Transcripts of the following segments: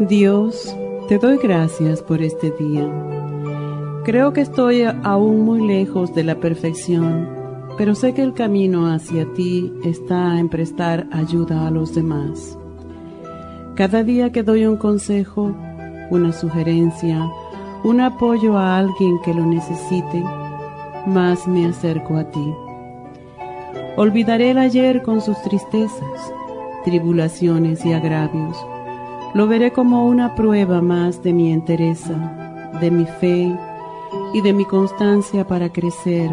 Dios, te doy gracias por este día. Creo que estoy aún muy lejos de la perfección, pero sé que el camino hacia ti está en prestar ayuda a los demás. Cada día que doy un consejo, una sugerencia, un apoyo a alguien que lo necesite, más me acerco a ti. Olvidaré el ayer con sus tristezas, tribulaciones y agravios. Lo veré como una prueba más de mi entereza, de mi fe y de mi constancia para crecer,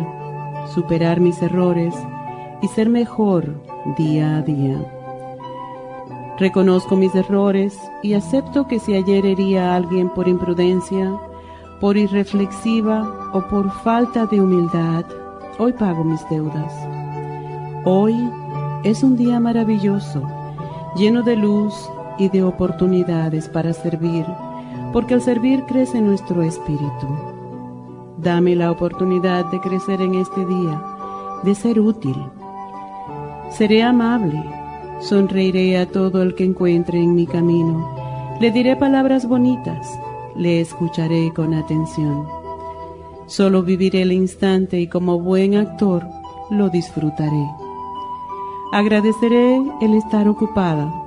superar mis errores y ser mejor día a día. Reconozco mis errores y acepto que si ayer hería a alguien por imprudencia, por irreflexiva o por falta de humildad, hoy pago mis deudas. Hoy es un día maravilloso, lleno de luz y de oportunidades para servir, porque al servir crece nuestro espíritu. Dame la oportunidad de crecer en este día, de ser útil. Seré amable Sonreiré a todo el que encuentre en mi camino. Le diré palabras bonitas. Le escucharé con atención. Solo viviré el instante y como buen actor lo disfrutaré. Agradeceré el estar ocupada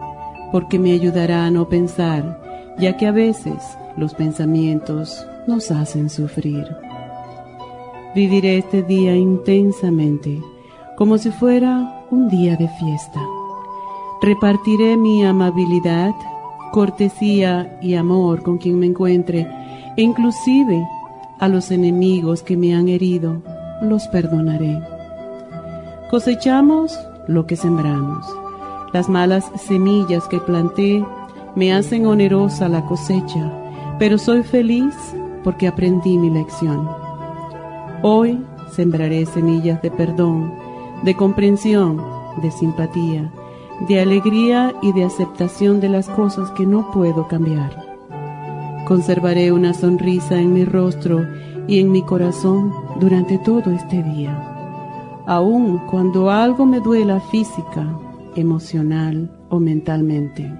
porque me ayudará a no pensar, ya que a veces los pensamientos nos hacen sufrir. Viviré este día intensamente, como si fuera un día de fiesta. Repartiré mi amabilidad, cortesía y amor con quien me encuentre, e inclusive a los enemigos que me han herido, los perdonaré. Cosechamos lo que sembramos. Las malas semillas que planté me hacen onerosa la cosecha, pero soy feliz porque aprendí mi lección. Hoy sembraré semillas de perdón, de comprensión, de simpatía, de alegría y de aceptación de las cosas que no puedo cambiar. Conservaré una sonrisa en mi rostro y en mi corazón durante todo este día, aun cuando algo me duela física, emocional o mentalmente.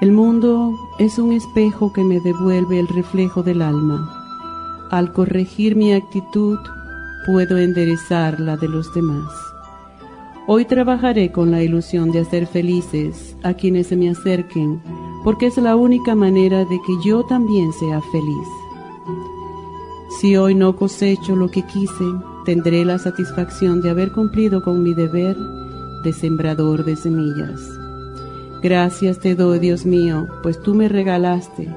El mundo es un espejo que me devuelve el reflejo del alma. Al corregir mi actitud, puedo enderezar la de los demás. Hoy trabajaré con la ilusión de hacer felices a quienes se me acerquen, porque es la única manera de que yo también sea feliz. Si hoy no cosecho lo que quise, tendré la satisfacción de haber cumplido con mi deber de sembrador de semillas. Gracias te doy, Dios mío, pues tú me regalaste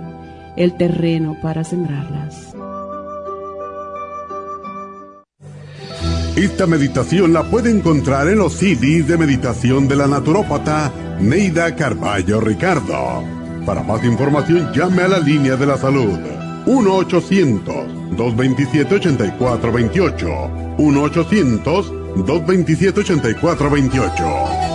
el terreno para sembrarlas. Esta meditación la puede encontrar en los CDs de meditación de la naturópata Neida Carballo Ricardo. Para más información llame a la línea de la salud 1-800-227-8428. 1-800-227-8428. 227 8428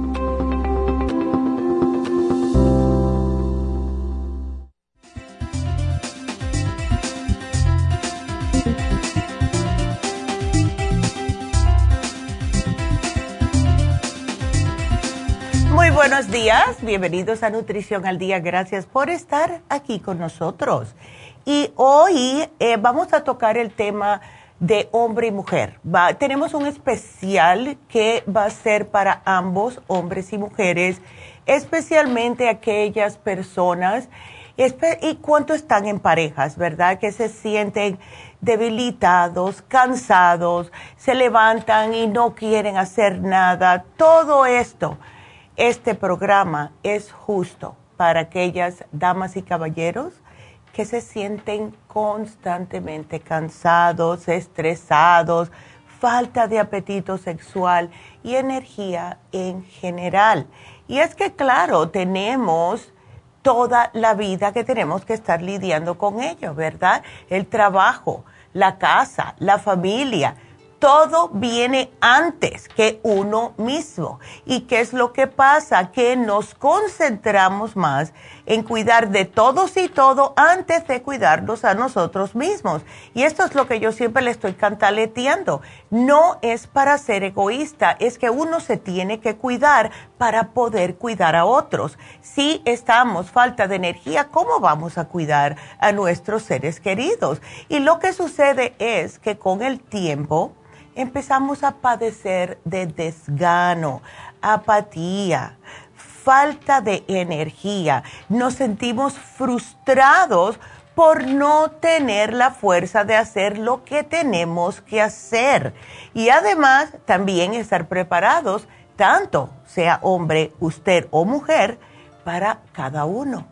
Buenos días, bienvenidos a Nutrición al Día, gracias por estar aquí con nosotros. Y hoy eh, vamos a tocar el tema de hombre y mujer. tenemos un especial que va a ser para ambos, hombres y mujeres, especialmente aquellas personas y cuánto están en parejas, ¿verdad? Que se sienten debilitados, cansados, se levantan y no quieren hacer nada. Todo esto este programa es justo para aquellas damas y caballeros que se sienten constantemente cansados, estresados, falta de apetito sexual y energía en general. Y es que, claro, tenemos toda la vida que tenemos que estar lidiando con ello, ¿verdad? El trabajo, la casa, la familia todo viene antes que uno mismo. ¿Y qué es lo que pasa? Que nos concentramos más en cuidar de todos y todo antes de cuidarnos a nosotros mismos. Y esto es lo que yo siempre le estoy cantaleteando. No es para ser egoísta, es que uno se tiene que cuidar para poder cuidar a otros. Si estamos falta de energía, ¿cómo vamos a cuidar a nuestros seres queridos? Y lo que sucede es que con el tiempo, empezamos a padecer de desgano, apatía, falta de energía. Nos sentimos frustrados por no tener la fuerza de hacer lo que tenemos que hacer. Y además también estar preparados, tanto sea hombre, usted o mujer, para cada uno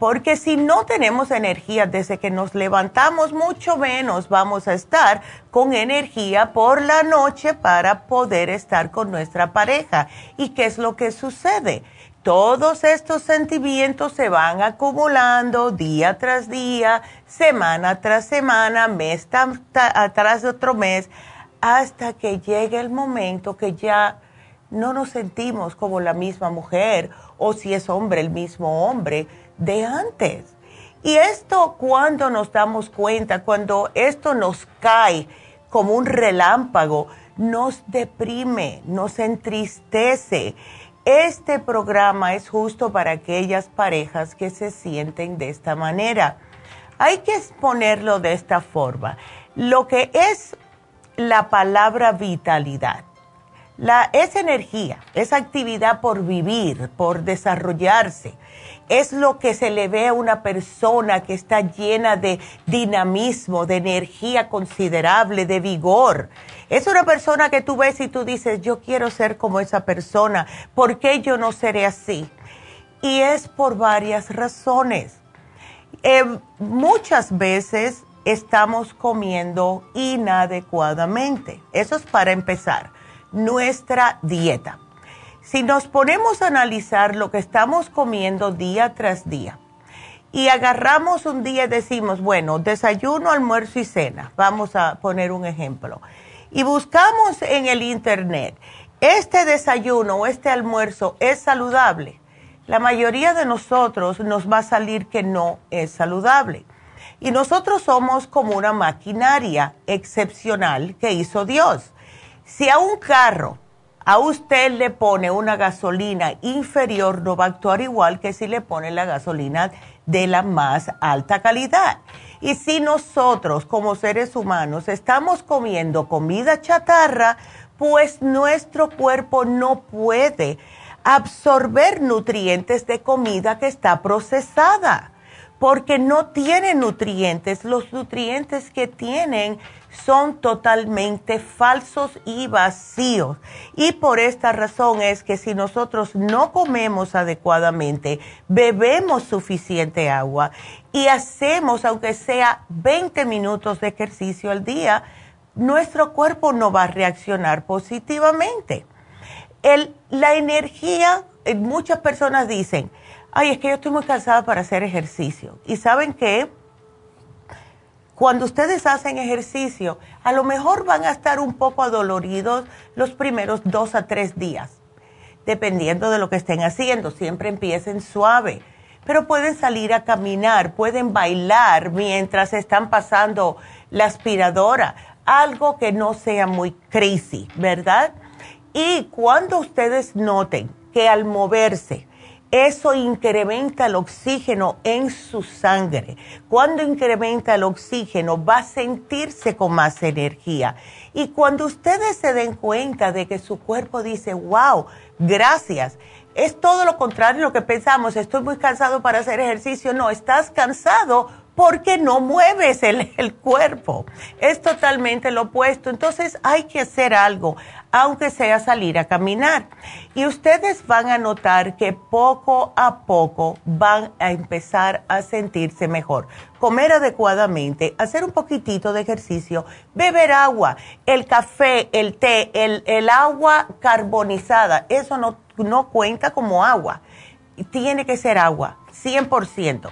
porque si no tenemos energía desde que nos levantamos, mucho menos vamos a estar con energía por la noche para poder estar con nuestra pareja. ¿Y qué es lo que sucede? Todos estos sentimientos se van acumulando día tras día, semana tras semana, mes tras otro mes, hasta que llegue el momento que ya no nos sentimos como la misma mujer o si es hombre, el mismo hombre de antes. Y esto cuando nos damos cuenta, cuando esto nos cae como un relámpago, nos deprime, nos entristece. Este programa es justo para aquellas parejas que se sienten de esta manera. Hay que exponerlo de esta forma. Lo que es la palabra vitalidad. La, es energía, es actividad por vivir, por desarrollarse es lo que se le ve a una persona que está llena de dinamismo, de energía considerable, de vigor. Es una persona que tú ves y tú dices, yo quiero ser como esa persona, ¿por qué yo no seré así? Y es por varias razones. Eh, muchas veces estamos comiendo inadecuadamente. Eso es para empezar. Nuestra dieta si nos ponemos a analizar lo que estamos comiendo día tras día y agarramos un día y decimos, bueno, desayuno, almuerzo y cena, vamos a poner un ejemplo, y buscamos en el Internet, este desayuno o este almuerzo es saludable, la mayoría de nosotros nos va a salir que no es saludable. Y nosotros somos como una maquinaria excepcional que hizo Dios. Si a un carro a usted le pone una gasolina inferior, no va a actuar igual que si le pone la gasolina de la más alta calidad. Y si nosotros como seres humanos estamos comiendo comida chatarra, pues nuestro cuerpo no puede absorber nutrientes de comida que está procesada, porque no tiene nutrientes. Los nutrientes que tienen son totalmente falsos y vacíos. Y por esta razón es que si nosotros no comemos adecuadamente, bebemos suficiente agua y hacemos, aunque sea 20 minutos de ejercicio al día, nuestro cuerpo no va a reaccionar positivamente. la energía, eh, muchas personas dicen, ay, es que yo estoy muy cansada para hacer ejercicio. Y saben que cuando ustedes hacen ejercicio, a lo mejor van a estar un poco adoloridos los primeros dos a tres días, dependiendo de lo que estén haciendo. Siempre empiecen suave, pero pueden salir a caminar, pueden bailar mientras están pasando la aspiradora, algo que no sea muy crazy, ¿verdad? Y cuando ustedes noten que al moverse, eso incrementa el oxígeno en su sangre. Cuando incrementa el oxígeno va a sentirse con más energía. Y cuando ustedes se den cuenta de que su cuerpo dice, wow, gracias, es todo lo contrario de lo que pensamos, estoy muy cansado para hacer ejercicio. No, estás cansado porque no mueves el, el, cuerpo. Es totalmente lo opuesto. Entonces hay que hacer algo, aunque sea salir a caminar. Y ustedes van a notar que poco a poco van a empezar a sentirse mejor. Comer adecuadamente, hacer un poquitito de ejercicio, beber agua, el café, el té, el, agua carbonizada, eso no, no cuenta como agua. Tiene que ser agua, 100%.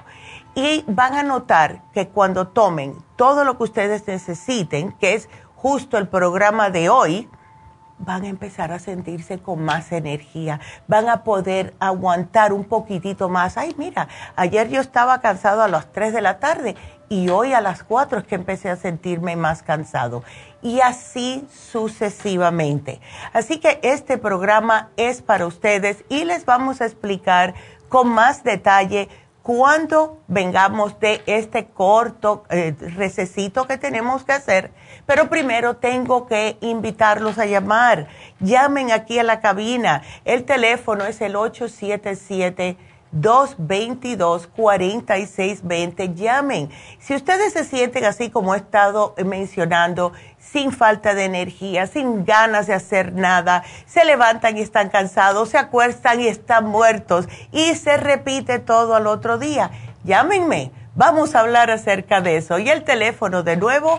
Y van a notar que cuando tomen todo lo que ustedes necesiten, que es justo el programa de hoy, van a empezar a sentirse con más energía, van a poder aguantar un poquitito más. Ay, mira, ayer yo estaba cansado a las 3 de la tarde y hoy a las 4 es que empecé a sentirme más cansado. Y así sucesivamente. Así que este programa es para ustedes y les vamos a explicar con más detalle cuando vengamos de este corto eh, que tenemos que hacer. Pero primero tengo que invitarlos a llamar. Llamen aquí a la cabina. El teléfono es el 877. 222-4620. Llamen. Si ustedes se sienten así como he estado mencionando, sin falta de energía, sin ganas de hacer nada, se levantan y están cansados, se acuestan y están muertos y se repite todo al otro día. Llámenme, vamos a hablar acerca de eso. Y el teléfono de nuevo,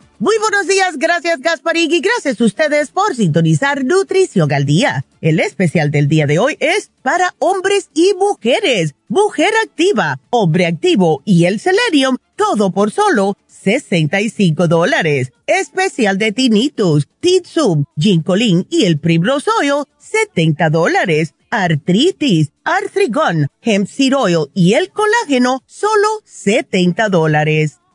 Muy buenos días, gracias Gasparín y gracias a ustedes por sintonizar Nutrición al Día. El especial del día de hoy es para hombres y mujeres. Mujer activa, hombre activo y el Selenium, todo por solo 65 dólares. Especial de Tinnitus, Titsum, Ginkolin y el Primrose Oil, 70 dólares. Artritis, Arthrigon, Hemp Seed Oil y el colágeno, solo 70 dólares.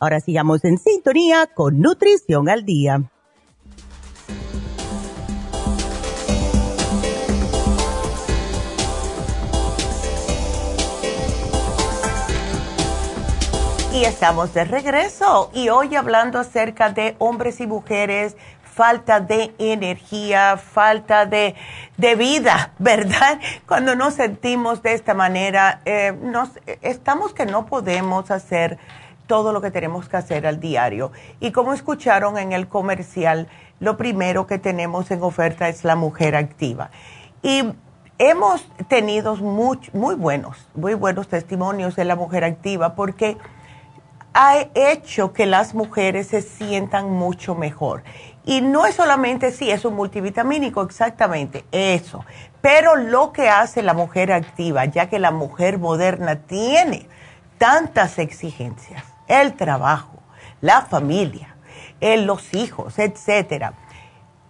Ahora sigamos en sintonía con Nutrición al Día. Y estamos de regreso y hoy hablando acerca de hombres y mujeres, falta de energía, falta de, de vida, ¿verdad? Cuando nos sentimos de esta manera, eh, nos, estamos que no podemos hacer todo lo que tenemos que hacer al diario. Y como escucharon en el comercial, lo primero que tenemos en oferta es la mujer activa. Y hemos tenido muy, buenos, muy buenos testimonios de la mujer activa porque ha hecho que las mujeres se sientan mucho mejor. Y no es solamente si es un multivitamínico, exactamente eso, pero lo que hace la mujer activa, ya que la mujer moderna tiene tantas exigencias, el trabajo, la familia, los hijos, etcétera.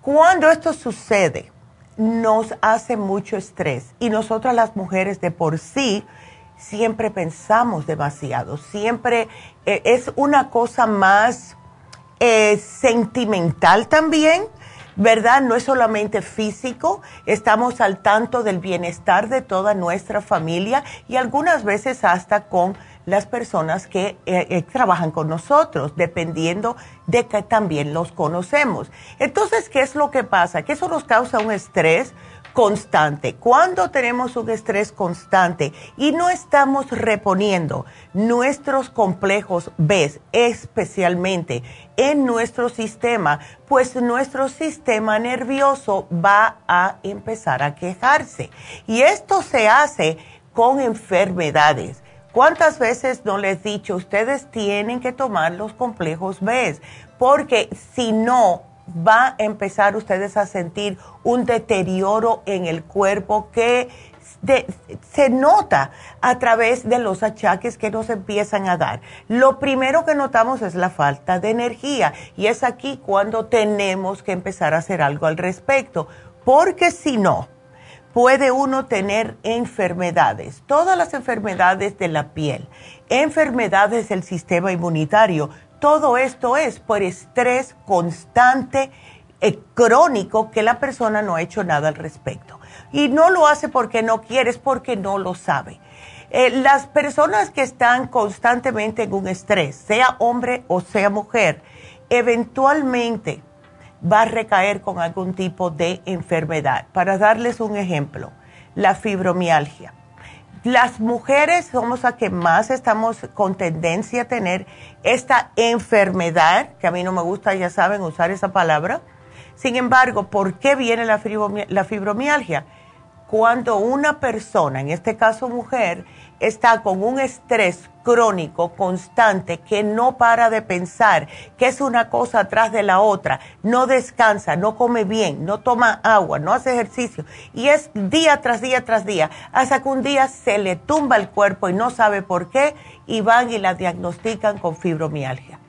Cuando esto sucede, nos hace mucho estrés y nosotras las mujeres de por sí siempre pensamos demasiado, siempre eh, es una cosa más eh, sentimental también, ¿verdad? No es solamente físico, estamos al tanto del bienestar de toda nuestra familia y algunas veces hasta con las personas que eh, trabajan con nosotros, dependiendo de que también los conocemos. Entonces, ¿qué es lo que pasa? Que eso nos causa un estrés constante. Cuando tenemos un estrés constante y no estamos reponiendo nuestros complejos B, especialmente en nuestro sistema, pues nuestro sistema nervioso va a empezar a quejarse. Y esto se hace con enfermedades. ¿Cuántas veces no les he dicho, ustedes tienen que tomar los complejos B? Porque si no, va a empezar ustedes a sentir un deterioro en el cuerpo que se nota a través de los achaques que nos empiezan a dar. Lo primero que notamos es la falta de energía y es aquí cuando tenemos que empezar a hacer algo al respecto, porque si no, puede uno tener enfermedades, todas las enfermedades de la piel, enfermedades del sistema inmunitario, todo esto es por estrés constante, eh, crónico, que la persona no ha hecho nada al respecto. Y no lo hace porque no quiere, es porque no lo sabe. Eh, las personas que están constantemente en un estrés, sea hombre o sea mujer, eventualmente va a recaer con algún tipo de enfermedad. Para darles un ejemplo, la fibromialgia las mujeres somos las que más estamos con tendencia a tener esta enfermedad, que a mí no me gusta, ya saben, usar esa palabra. Sin embargo, ¿por qué viene la, fibromialgia? Cuando una persona, en este caso mujer, está con un estrés crónico, constante, que no para de pensar, que es una cosa atrás de la otra, no descansa, no come bien, no toma agua, no hace ejercicio, y es día tras día tras día, hasta que un día se le tumba el cuerpo y no sabe por qué, y van y la diagnostican con fibromialgia.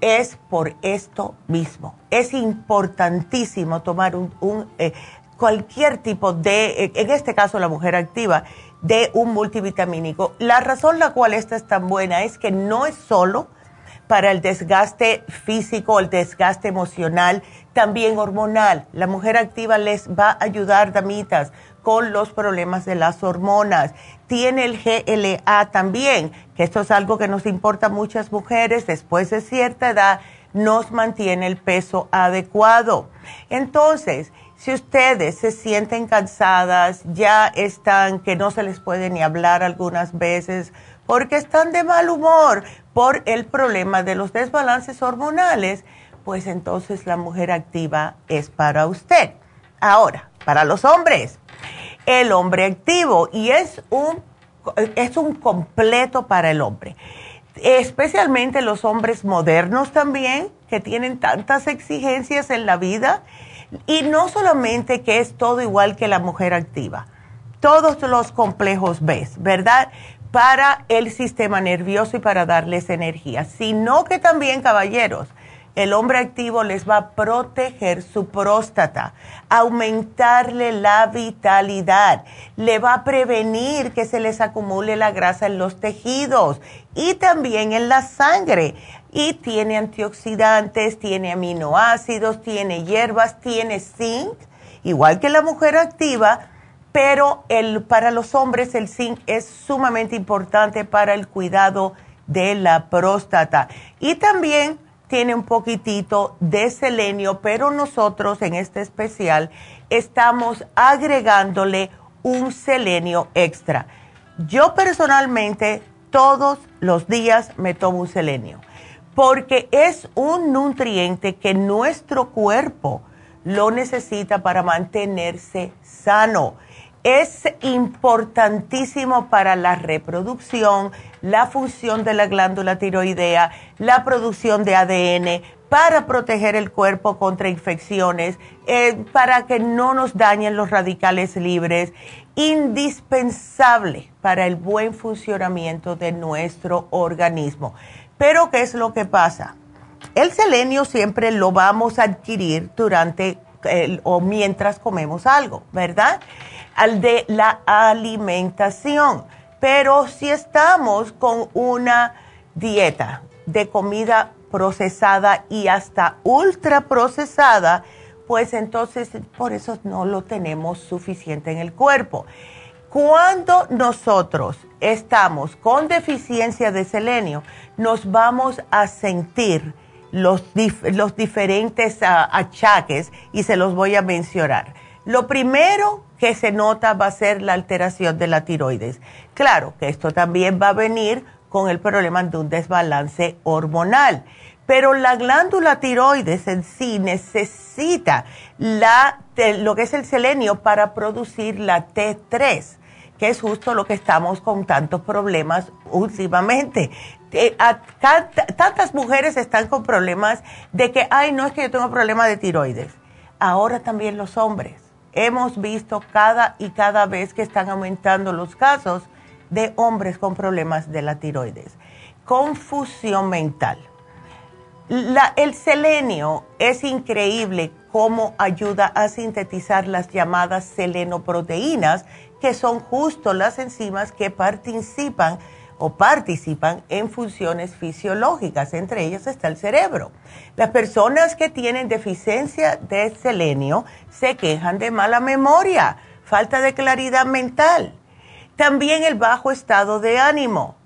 Es por esto mismo. Es importantísimo tomar un, eh, cualquier tipo de, eh, en este caso la mujer activa, de un multivitamínico. La razón la cual esta es tan buena es que no es solo para el desgaste físico, el desgaste emocional, también hormonal. La mujer activa les va a ayudar, damitas, con los problemas de las hormonas. Tiene el GLA también, que esto es algo que nos importa a muchas mujeres después de cierta edad, nos mantiene el peso adecuado. Entonces, si ustedes se sienten cansadas, ya están que no se les puede ni hablar algunas veces porque están de mal humor por el problema de los desbalances hormonales, pues entonces la mujer activa es para usted. Ahora, para los hombres, el hombre activo y es un, es un completo para el hombre especialmente los hombres modernos también, que tienen tantas exigencias en la vida y no solamente que es todo igual que la mujer activa, todos los complejos B, ¿verdad? Para el sistema nervioso y para darles energía, sino que también, caballeros, el hombre activo les va a proteger su próstata, aumentarle la vitalidad, le va a prevenir que se les acumule la grasa en los tejidos y también en la sangre y tiene antioxidantes, tiene aminoácidos, tiene hierbas, tiene zinc, igual que la mujer activa, pero el, para los hombres el zinc es sumamente importante para el cuidado de la próstata. Y también tiene un poquitito de selenio, pero nosotros en este especial estamos agregándole un selenio extra. Yo personalmente todos los días me tomo un selenio porque es un nutriente que nuestro cuerpo lo necesita para mantenerse sano. Es importantísimo para la reproducción, la función de la glándula tiroidea, la producción de ADN, para proteger el cuerpo contra infecciones, eh, para que no nos dañen los radicales libres indispensable para el buen funcionamiento de nuestro organismo. Pero, ¿qué es lo que pasa? El selenio siempre lo vamos a adquirir durante o mientras comemos algo, ¿verdad? Al de la alimentación. Pero si estamos con una dieta de comida procesada y hasta ultra procesada, pues entonces por eso no lo tenemos suficiente en el cuerpo. Cuando nosotros estamos con deficiencia de selenio, nos vamos a sentir los, los diferentes ah, achaques y se los voy a mencionar. Lo primero que se nota va a ser la alteración de la tiroides. Claro que esto también va a venir con el problema de un desbalance hormonal, pero la glándula tiroides en sí necesita la, lo que es el selenio para producir la T3 que es justo lo que estamos con tantos problemas últimamente. Eh, tantas mujeres están con problemas de que, ay, no es que yo tengo problema de tiroides. Ahora también los hombres. Hemos visto cada y cada vez que están aumentando los casos de hombres con problemas de la tiroides. Confusión mental. el selenio es increíble cómo ayuda a sintetizar las llamadas selenoproteínas, que son justo las enzimas que participan o participan en funciones fisiológicas, entre ellas está el cerebro. Las personas que tienen deficiencia de selenio se quejan de mala memoria, falta de claridad mental, también el bajo estado de ánimo.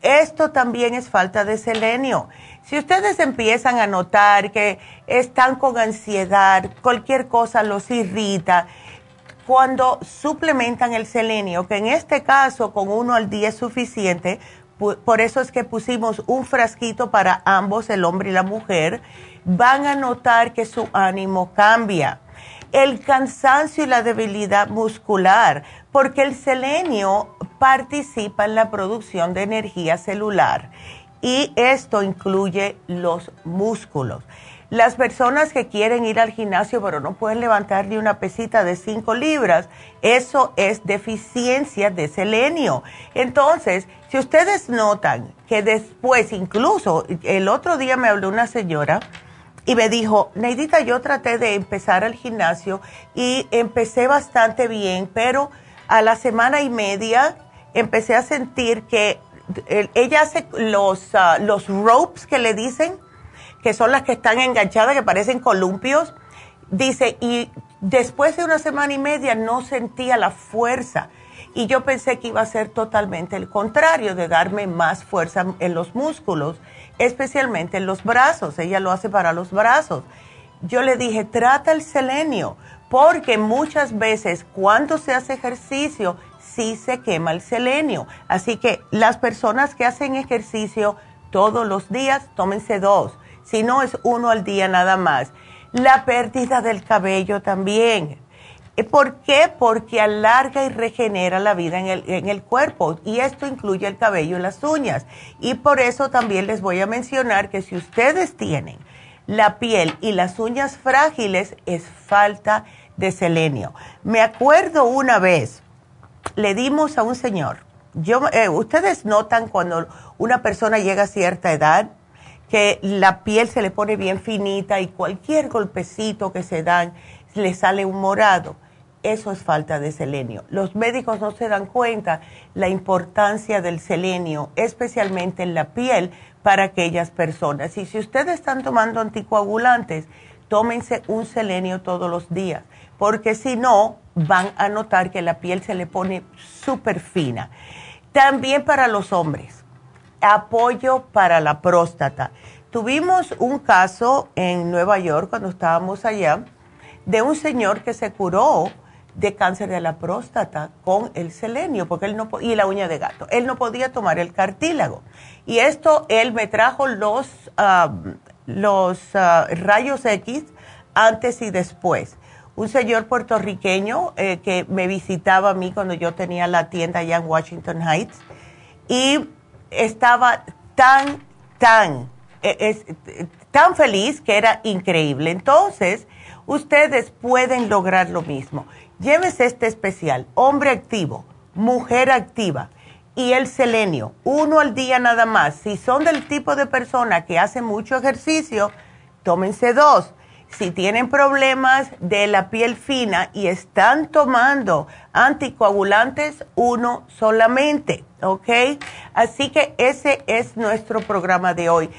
Esto también es falta de selenio. Si ustedes empiezan a notar que están con ansiedad, cualquier cosa los irrita, cuando suplementan el selenio, que en este caso con uno al día es suficiente, por eso es que pusimos un frasquito para ambos, el hombre y la mujer, van a notar que su ánimo cambia. El cansancio y la debilidad muscular, porque el selenio participa en la producción de energía celular y esto incluye los músculos. Las personas que quieren ir al gimnasio pero no pueden levantar ni una pesita de 5 libras, eso es deficiencia de selenio. Entonces, si ustedes notan que después, incluso el otro día me habló una señora y me dijo, Neidita, yo traté de empezar al gimnasio y empecé bastante bien, pero a la semana y media empecé a sentir que ella hace los, ah, los ropes que le dicen, que son las que están enganchadas, que parecen columpios. Dice, y después de una semana y media no sentía la fuerza. Y yo pensé que iba a ser totalmente el contrario, de darme más fuerza en los músculos, especialmente en los brazos. Ella lo hace para los brazos. Yo le dije, trata el selenio, porque muchas veces cuando se hace ejercicio, sí se quema el selenio. Así que las personas que hacen ejercicio todos los días, tómense dos si no es uno al día nada más. La pérdida del cabello también. Eh, ¿Por qué? Porque alarga y regenera la vida en el, en el, cuerpo y esto incluye el cabello y las uñas. Y por eso también les voy a mencionar que si ustedes tienen la piel y las uñas frágiles es falta de selenio. Me acuerdo una vez, le dimos a un señor, yo, eh, ustedes notan cuando una persona llega a cierta edad, que la piel se le pone bien finita y cualquier golpecito que se dan le sale un morado. Eso es falta de selenio. Los médicos no se dan cuenta la importancia del selenio, especialmente en la piel, para aquellas personas. Y si ustedes están tomando anticoagulantes, tómense un selenio todos los días, porque si no, van a notar que la piel se le pone súper fina. También para los hombres apoyo para la próstata. Tuvimos un caso en Nueva York cuando estábamos allá de un señor que se curó de cáncer de la próstata con el selenio porque él no y la uña de gato. Él no podía tomar el cartílago. Y esto él me trajo los los rayos X antes y después. Un señor puertorriqueño eh, que me visitaba a mí cuando yo tenía la tienda allá en Washington Heights y estaba tan, tan, e, tan feliz que era increíble. Entonces, ustedes pueden lograr lo mismo. llévese este especial, hombre activo, mujer activa y el selenio, uno al día nada más. Si son del tipo de persona que hace mucho ejercicio, tómense dos. Si tienen problemas de la piel fina y están tomando anticoagulantes, uno solamente, ¿ok? Así que ese es nuestro programa de hoy.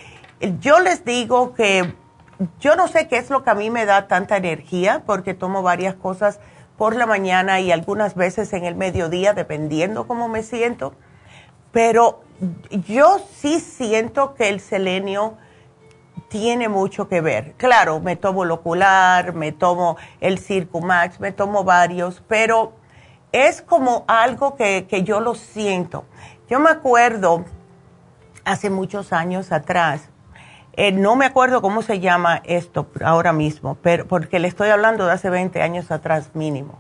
Yo les digo que yo no sé qué es lo que a mí me da tanta energía porque tomo varias cosas por la mañana y algunas veces en el mediodía, dependiendo cómo me siento. Pero yo sí siento que el selenio tiene mucho que ver. Claro, me tomo el ocular, me tomo el Circumax, me tomo varios, pero es como algo que, que yo lo siento. Yo me acuerdo hace muchos años atrás, eh, no me acuerdo cómo se llama esto ahora mismo, pero porque le estoy hablando de hace 20 años atrás mínimo.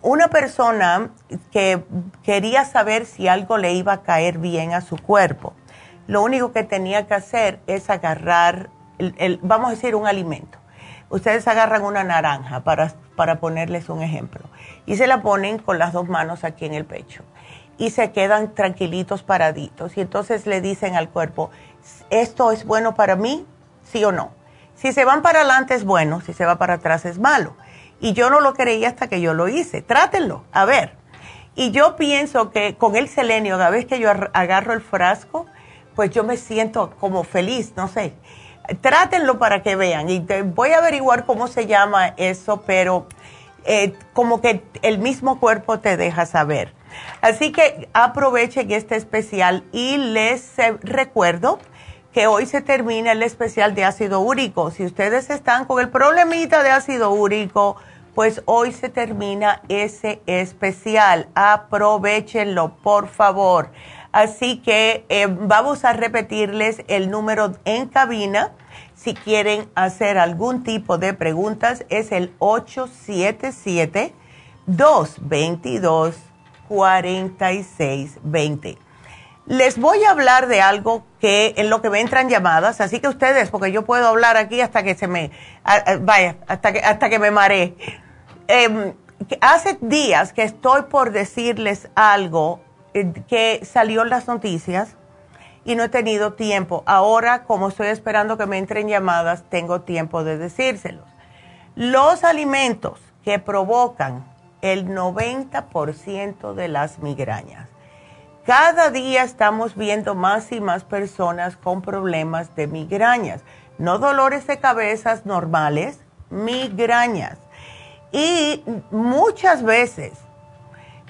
Una persona que quería saber si algo le iba a caer bien a su cuerpo, lo único que tenía que hacer es agarrar, el, vamos a decir, un alimento. Ustedes agarran una naranja, para, para ponerles un ejemplo, y se la ponen con las dos manos aquí en el pecho, y se quedan tranquilitos, paraditos, y entonces le dicen al cuerpo, ¿esto es bueno para mí? ¿Sí o no? Si se van para adelante es bueno, si se va para atrás es malo. Y yo no lo creía hasta que yo lo hice. Trátenlo, a ver. Y yo pienso que con el selenio, cada vez que yo agarro el frasco, pues yo me siento como feliz, no sé. Trátenlo para que vean. Y voy a averiguar cómo se llama eso, pero eh, como que el mismo cuerpo te deja saber. Así que aprovechen este especial y les eh, recuerdo que hoy se termina el especial de ácido úrico. Si ustedes están con el problemita de ácido úrico, pues hoy se termina ese especial. Aprovechenlo, por favor. Así que eh, vamos a repetirles el número en cabina. Si quieren hacer algún tipo de preguntas, es el 877 222 4620. Les voy a hablar de algo que en lo que me entran llamadas, así que ustedes, porque yo puedo hablar aquí hasta que se me, vaya, hasta que, hasta que me maree. Em, hace días que estoy por decirles algo que salió en las noticias y no he tenido tiempo. Ahora, como estoy esperando que me entren llamadas, tengo tiempo de decírselos. Los alimentos que provocan el 90% de las migrañas. Cada día estamos viendo más y más personas con problemas de migrañas, no dolores de cabezas normales, migrañas. Y muchas veces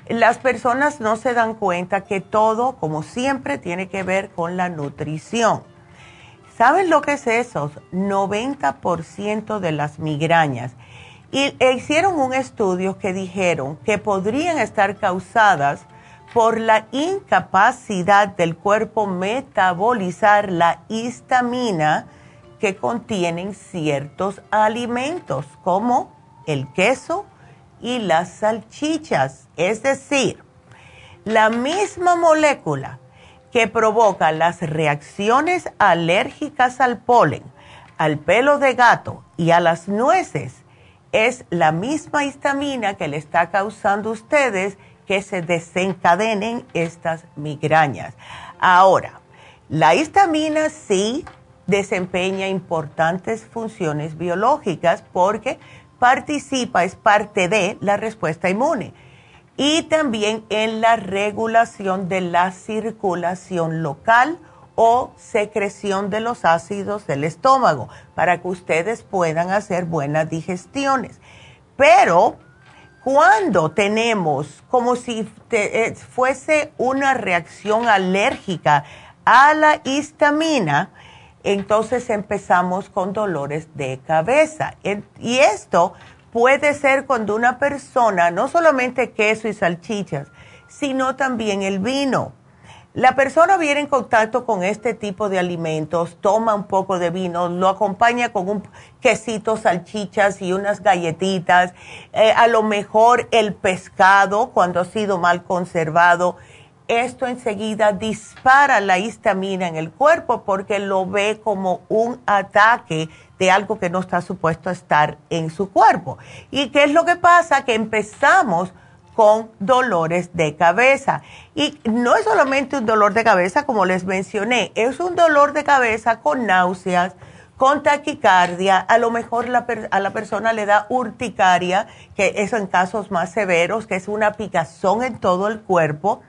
las personas no se dan cuenta que todo, como siempre, tiene que ver con la nutrición. ¿Saben lo que es eso? 90% de las migrañas y hicieron un estudio que dijeron que podrían estar causadas por la incapacidad del cuerpo metabolizar la histamina que contienen ciertos alimentos como el queso y las salchichas. Es decir, la misma molécula que provoca las reacciones alérgicas al polen, al pelo de gato y a las nueces es la misma histamina que le está causando a ustedes que se desencadenen estas migrañas. Ahora, la histamina sí desempeña importantes funciones biológicas porque participa, es parte de la respuesta inmune y también en la regulación de la circulación local o secreción de los ácidos del estómago para que ustedes puedan hacer buenas digestiones. Pero cuando tenemos como si eh, fuese una reacción alérgica a la histamina, entonces empezamos con dolores de cabeza. Y esto puede ser cuando una persona, no solamente queso y salchichas, sino también el vino la persona viene en contacto con este tipo de alimentos, toma un poco de vino, lo acompaña con un quesito, salchichas y unas galletitas, eh, a lo mejor el pescado cuando ha sido mal conservado esto enseguida dispara la histamina en el cuerpo porque lo ve como un ataque de algo que no está supuesto a estar en su cuerpo. ¿Y qué es lo que pasa? Que empezamos con dolores de cabeza. Y no es solamente un dolor de cabeza, como les mencioné, es un dolor de cabeza con náuseas, con taquicardia, a lo mejor a la persona le da urticaria, que eso en casos más severos, que es una picazón en todo el cuerpo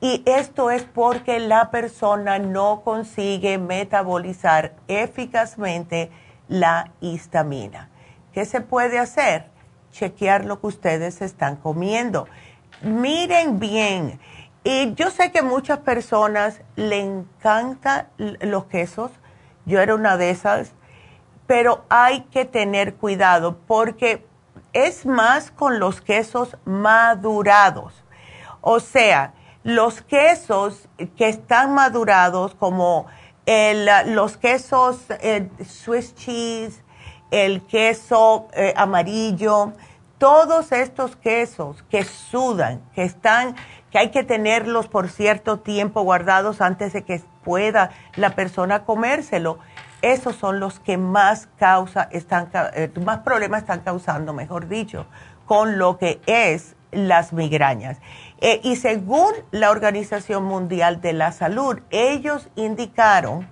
y esto es porque la persona no consigue metabolizar eficazmente la histamina. ¿Qué se puede hacer? Chequear lo que ustedes están comiendo. Miren bien. Y yo sé que muchas personas le encantan los quesos. Yo era una de esas. Pero hay que tener cuidado porque es más con los quesos madurados. O sea, los quesos que están madurados, como los quesos eh, Swiss cheese, el queso eh, amarillo, todos estos quesos que sudan, que están, que hay que tenerlos por cierto tiempo guardados antes de que pueda la persona comérselo, esos son los que más causa, están, eh, más problemas están causando, mejor dicho, con lo que es las migrañas. Eh, y según la Organización Mundial de la Salud, ellos indicaron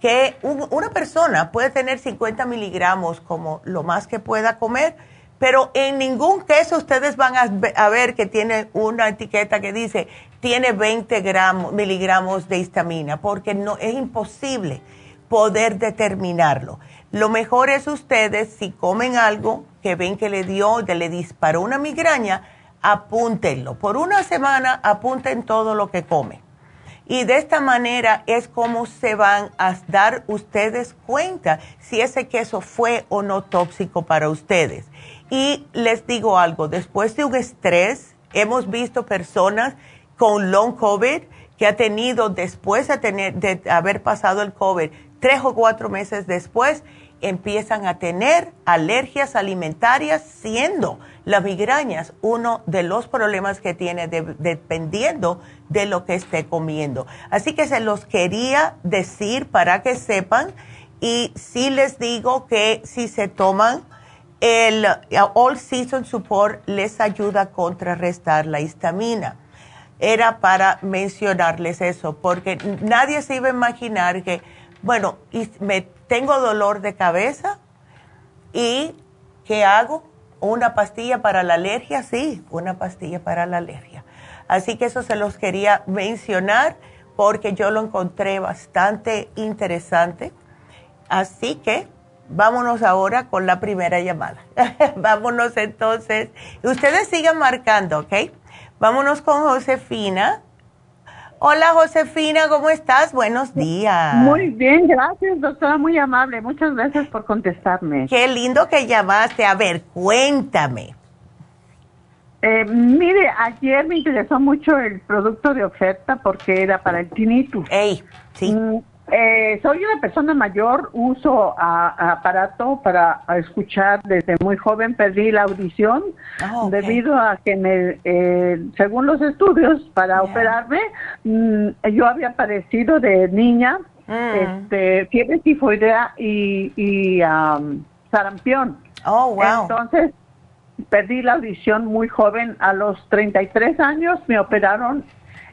que una persona puede tener 50 miligramos como lo más que pueda comer, pero en ningún queso ustedes van a, ver que tiene una etiqueta que dice tiene 20 gramos, miligramos de histamina, porque no es imposible poder determinarlo. Lo mejor es ustedes, si comen algo que ven que le dio, le disparó una migraña, apúntenlo. Por una semana apunten todo lo que comen. Y de esta manera es como se van a dar ustedes cuenta si ese queso fue o no tóxico para ustedes. Y les digo algo, después de un estrés, hemos visto personas con long COVID que ha tenido después de, tener, de haber pasado el COVID, tres o cuatro meses después, empiezan a tener alergias alimentarias, siendo las migrañas uno de los problemas que tiene dependiendo de lo que esté comiendo. Así que se los quería decir para que sepan y sí les digo que si se toman el All Season Support les ayuda a contrarrestar la histamina. Era para mencionarles eso, porque nadie se iba a imaginar que, bueno, me tengo dolor de cabeza y ¿qué hago? ¿Una pastilla para la alergia? Sí, una pastilla para la alergia. Así que eso se los quería mencionar porque yo lo encontré bastante interesante. Así que vámonos ahora con la primera llamada. vámonos entonces. Ustedes sigan marcando, ¿ok? Vámonos con Josefina. Hola Josefina, ¿cómo estás? Buenos días. Muy bien, gracias doctora, muy amable. Muchas gracias por contestarme. Qué lindo que llamaste. A ver, cuéntame. Eh, mire, ayer me interesó mucho el producto de oferta porque era para el tinnitus. Ey, sí. Mm, eh, soy una persona mayor, uso aparato para escuchar desde muy joven, perdí la audición ah, debido a que me, eh, según los estudios para operarme, mm, yo había padecido de niña mm. este, fiebre tifoidea y, y sarampión. Oh, wow. Entonces, perdí la audición muy joven, a los 33 años me operaron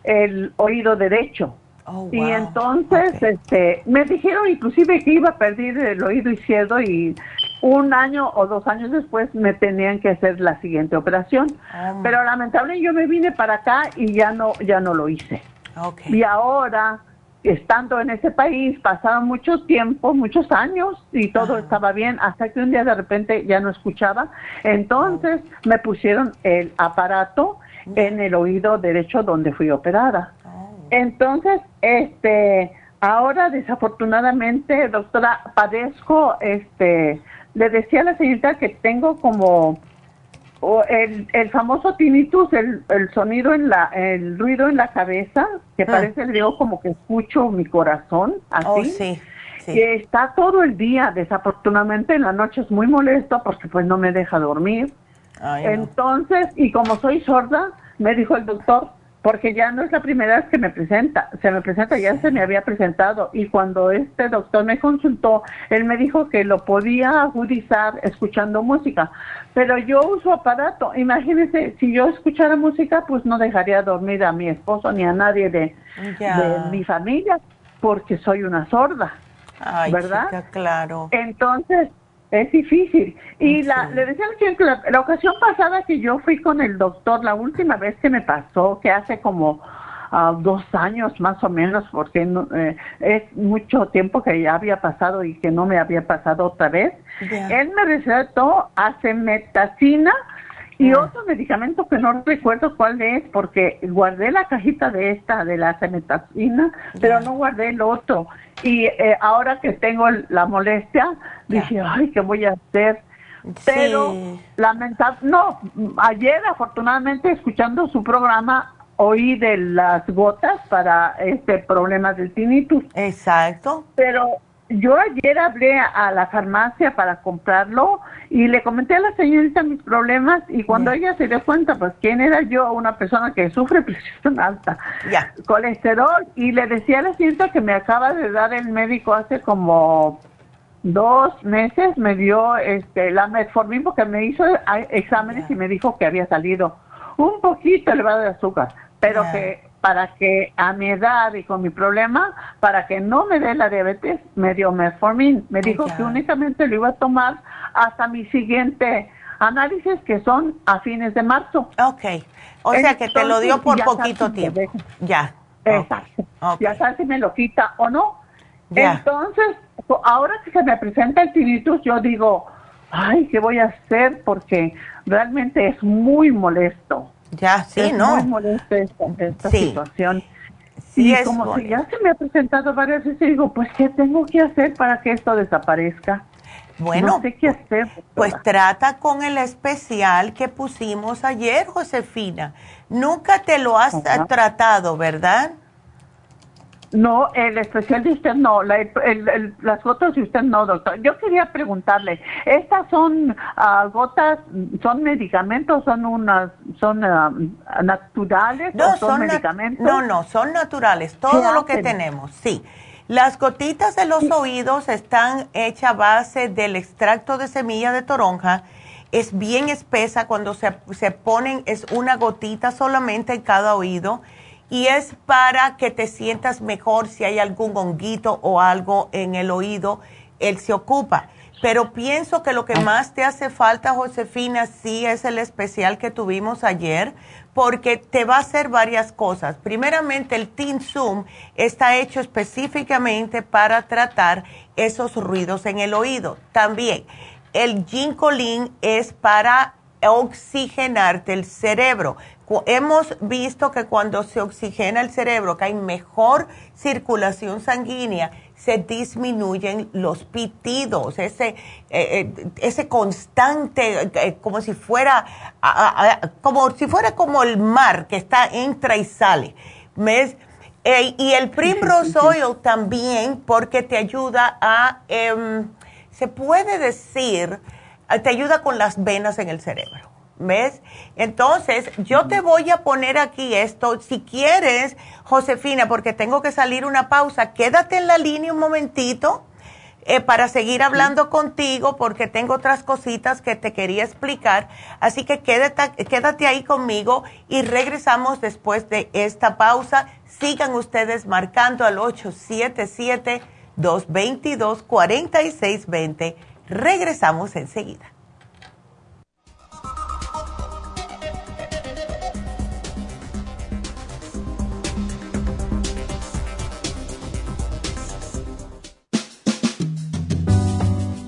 el oído derecho. Oh, y entonces este, me dijeron inclusive que iba a perder el oído izquierdo y un año o dos años después me tenían que hacer la siguiente operación. Oh. Pero lamentablemente yo me vine para acá y ya no, ya no lo hice. Y ahora, estando en ese país, pasaron muchos tiempos, muchos años y todo estaba bien hasta que un día de repente ya no escuchaba. Entonces oh. me pusieron el aparato en el oído derecho donde fui operada. Entonces, este, ahora desafortunadamente, doctora, padezco, este, le decía a la señorita que tengo como el, el famoso tinnitus, el, el sonido en la, el ruido en la cabeza, que ah. parece, le digo, como que escucho mi corazón, así. Oh, sí. Que está todo el día, desafortunadamente en la noche es muy molesto porque pues no me deja dormir. Entonces, y como soy sorda, me dijo el doctor, porque ya no es la primera vez que me presenta, se me presenta, ya se me había presentado y cuando este doctor me consultó, él me dijo que lo podía agudizar escuchando música, pero yo uso aparato, imagínense, si yo escuchara música, pues no dejaría dormir a mi esposo ni a nadie de, mi familia, porque soy una sorda, ¿verdad? claro. Entonces, es difícil. Y la, le decía que la, la, ocasión pasada que yo fui con el doctor, la última vez que me pasó, que hace como uh, dos años más o menos, porque eh, es mucho tiempo que ya había pasado y que no me había pasado otra vez, él me recetó acemetacina y otro medicamento que no recuerdo cuál es, porque guardé la cajita de esta, de la acemetacina, pero no guardé el otro. Y eh, ahora que tengo la molestia, dije, ay, ¿qué voy a hacer? Pero lamentable, no, ayer afortunadamente escuchando su programa oí de las gotas para este problema del tinnitus. Exacto. Pero yo ayer hablé a la farmacia para comprarlo y le comenté a la señorita mis problemas y cuando ella se dio cuenta, pues quién era yo, una persona que sufre presión alta, colesterol, y le decía a la señorita que me acaba de dar el médico hace como dos meses, me dio este la metformin porque me hizo exámenes y me dijo que había salido un poquito elevado de azúcar, pero que para que a mi edad y con mi problema, para que no me dé la diabetes, me dio metformin. Me dijo que únicamente lo iba a tomar hasta mi siguiente análisis, que son a fines de marzo. Ok. O sea que te lo dio por poquito tiempo. Ya. Exacto. Ya sabes si me lo quita o no. Entonces, ahora que se me presenta el tinnitus, yo digo, ay, ¿qué voy a hacer? Porque realmente es muy molesto. Ya, sí, ¿no? Esta, situación. Sí, y como si ya se me ha presentado varias veces, digo, pues, ¿qué tengo que hacer para que esto desaparezca? Bueno, no sé qué hacer. Pues trata con el especial que pusimos ayer, Josefina. Nunca te lo has tratado, ¿verdad? No, el especial de usted no, las gotas de usted no, doctor. Yo quería preguntarle, ¿estas son uh, gotas, son medicamentos, son unas, son uh, naturales no, o son, medicamentos? No, no, son naturales, todo lo que tenemos, sí. Las gotitas de los oídos están hechas a base del extracto de semilla de toronja. Es bien espesa cuando se, se ponen, es una gotita solamente en cada oído y es para que te sientas mejor si hay algún honguito o algo en el oído, él se ocupa. Pero pienso que lo que más te hace falta, Josefina, sí es el especial que tuvimos ayer, porque te va a hacer varias cosas. Primeramente, el Teen Zoom está hecho específicamente para tratar esos ruidos en el oído. También, el Ginkolin es para oxigenarte el cerebro hemos visto que cuando se oxigena el cerebro, que hay mejor circulación sanguínea, se disminuyen los pitidos, ese, eh, eh, ese constante, eh, como si fuera, como si fuera como el mar que está, entra y sale. y el Primrose Oil también, porque te ayuda a, em, se puede decir, te ayuda con las venas en el cerebro. ¿Ves? Entonces, yo te voy a poner aquí esto. Si quieres, Josefina, porque tengo que salir una pausa, quédate en la línea un momentito eh, para seguir hablando contigo, porque tengo otras cositas que te quería explicar. Así que quédate, quédate ahí conmigo y regresamos después de esta pausa. Sigan ustedes marcando al 877-222-4620. Regresamos enseguida.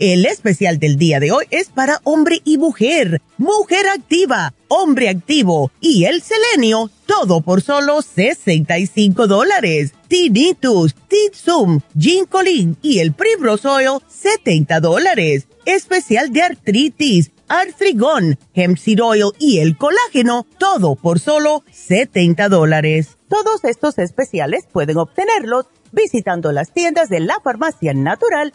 El especial del día de hoy es para hombre y mujer, mujer activa, hombre activo y el selenio, todo por solo 65 dólares. Tinnitus, Titsum, Ginkolin y el Primrose Oil, 70 dólares. Especial de artritis, artrigón, hemp seed oil y el colágeno, todo por solo 70 dólares. Todos estos especiales pueden obtenerlos visitando las tiendas de la farmacia natural